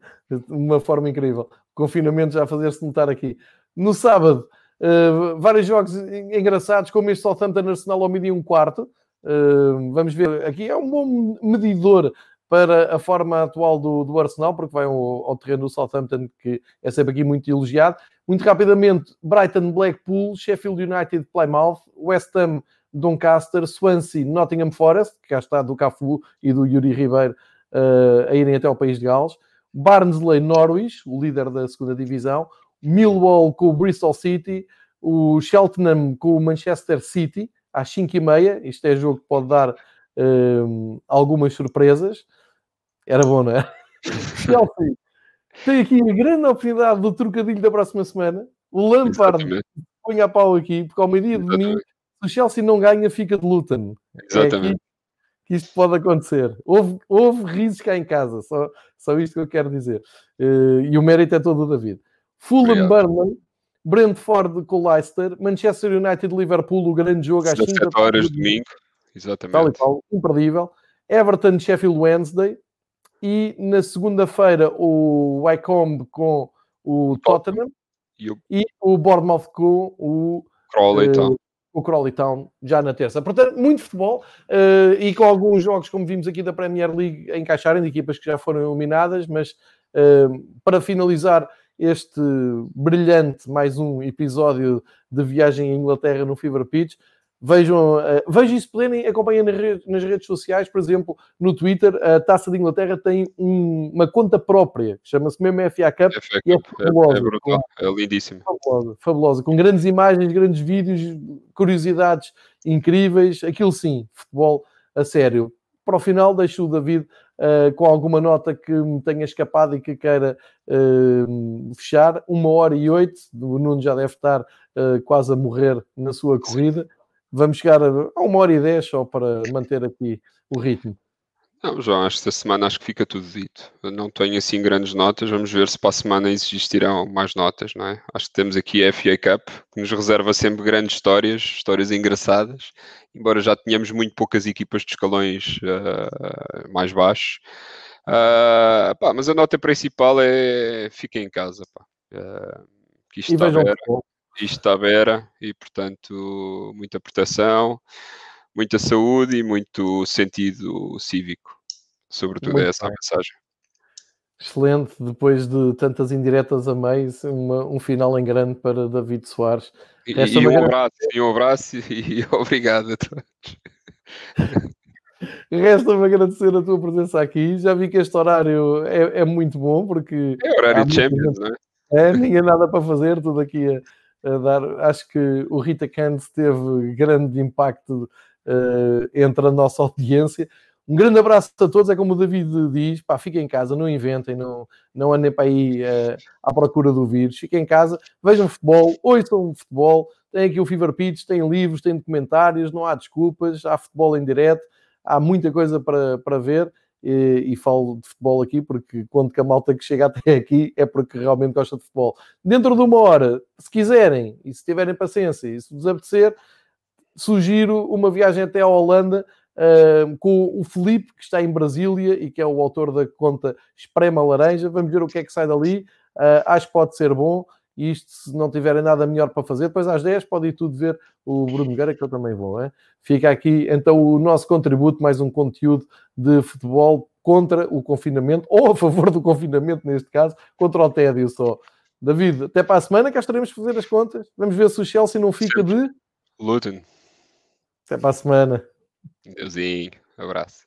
uma forma incrível. Confinamento já a fazer-se notar aqui. No sábado, uh, vários jogos engraçados, como este Southampton Arsenal ao meio e um quarto. Uh, vamos ver, aqui é um bom medidor para a forma atual do, do Arsenal, porque vai ao, ao, terreno do Southampton, que é sempre aqui muito elogiado. Muito rapidamente, Brighton, Blackpool, Sheffield United, Plymouth, West Ham, Doncaster, Swansea, Nottingham Forest, que cá está do Cafu e do Yuri Ribeiro uh, a irem até ao País de Gales, Barnsley, Norwich, o líder da segunda divisão, Millwall com o Bristol City, o Cheltenham com o Manchester City, às 5h30. Isto é jogo que pode dar uh, algumas surpresas. Era bom, não é? Chelsea tem aqui a grande oportunidade do trocadilho da próxima semana. O Lampard põe a pau aqui, porque ao meio-dia de domingo, se o Chelsea não ganha, fica de Luton. Exatamente. É aqui que isto pode acontecer. Houve, houve risos cá em casa, só, só isto que eu quero dizer. Uh, e o mérito é todo o David. Fulham, Burnley, Brentford com Leicester, Manchester United, Liverpool, o grande jogo às 5 horas de domingo. Exatamente. Tal e tal, imperdível. Everton, Sheffield Wednesday. E na segunda-feira o Wycombe com o Tottenham. E o, e o Bournemouth com o Crawley Town. Uh, o Crawley Town já na terça. Portanto, muito futebol uh, e com alguns jogos, como vimos aqui da Premier League, a encaixarem de equipas que já foram eliminadas, mas uh, para finalizar este brilhante mais um episódio de viagem à Inglaterra no Fever Pitch, Vejam, uh, vejam isso pleno e acompanhem nas redes, nas redes, sociais, por exemplo, no Twitter, a Taça de Inglaterra tem um, uma conta própria, chama-se mesmo FA Cup, é, e é, fabulosa, é, é brutal, com, é lindíssimo. Fabulosa, fabulosa, com grandes imagens, grandes vídeos, curiosidades incríveis, aquilo sim, futebol a sério. para o final deixo o David uh, com alguma nota que me tenha escapado e que queira uh, fechar. Uma hora e oito, o Nuno já deve estar uh, quase a morrer na sua corrida. Vamos chegar a, a uma hora e dez só para manter aqui o ritmo. Não, João, esta semana acho que fica tudo dito. Eu não tenho assim grandes notas, vamos ver se para a semana existirão mais notas, não é? Acho que temos aqui a FA Cup, que nos reserva sempre grandes histórias, histórias engraçadas, embora já tenhamos muito poucas equipas de escalões uh, mais baixos. Uh, pá, mas a nota principal é fiquem em casa, pá. Uh, que isto está beira, isto está beira e, portanto, muita proteção muita saúde e muito sentido cívico. Sobretudo muito é essa bem. a mensagem. Excelente, depois de tantas indiretas a meio, uma, um final em grande para David Soares. E, e, um, abraço, e um abraço e, e obrigado a todos. Resta-me agradecer a tua presença aqui. Já vi que este horário é, é muito bom porque. É horário de Champions, não é? É, ninguém nada para fazer, tudo aqui a, a dar. Acho que o Rita Kant teve grande impacto uh, entre a nossa audiência. Um grande abraço a todos. É como o David diz: pá, fiquem em casa, não inventem, não, não andem para aí uh, à procura do vírus. Fiquem em casa, vejam futebol, ouçam futebol. Tem aqui o Fever Pitch, tem livros, tem documentários, não há desculpas, há futebol em direto, há muita coisa para, para ver. E, e, falo de futebol aqui porque quando que a malta que chega até aqui é porque realmente gosta de futebol. Dentro de uma hora, se quiserem e se tiverem paciência e se vos apetecer, sugiro uma viagem até a Holanda uh, com o Felipe, que está em Brasília e que é o autor da conta Esprema Laranja. Vamos ver o que é que sai dali. Uh, acho que pode ser bom. E isto, se não tiverem nada melhor para fazer, depois às 10 pode ir tudo ver o Bruno Nogueira, que eu também vou. Hein? Fica aqui então o nosso contributo, mais um conteúdo de futebol contra o confinamento, ou a favor do confinamento, neste caso, contra o tédio só. David, até para a semana, cá estaremos a fazer as contas. Vamos ver se o Chelsea não fica de. Luton. Até para a semana. Deusinho. Abraço.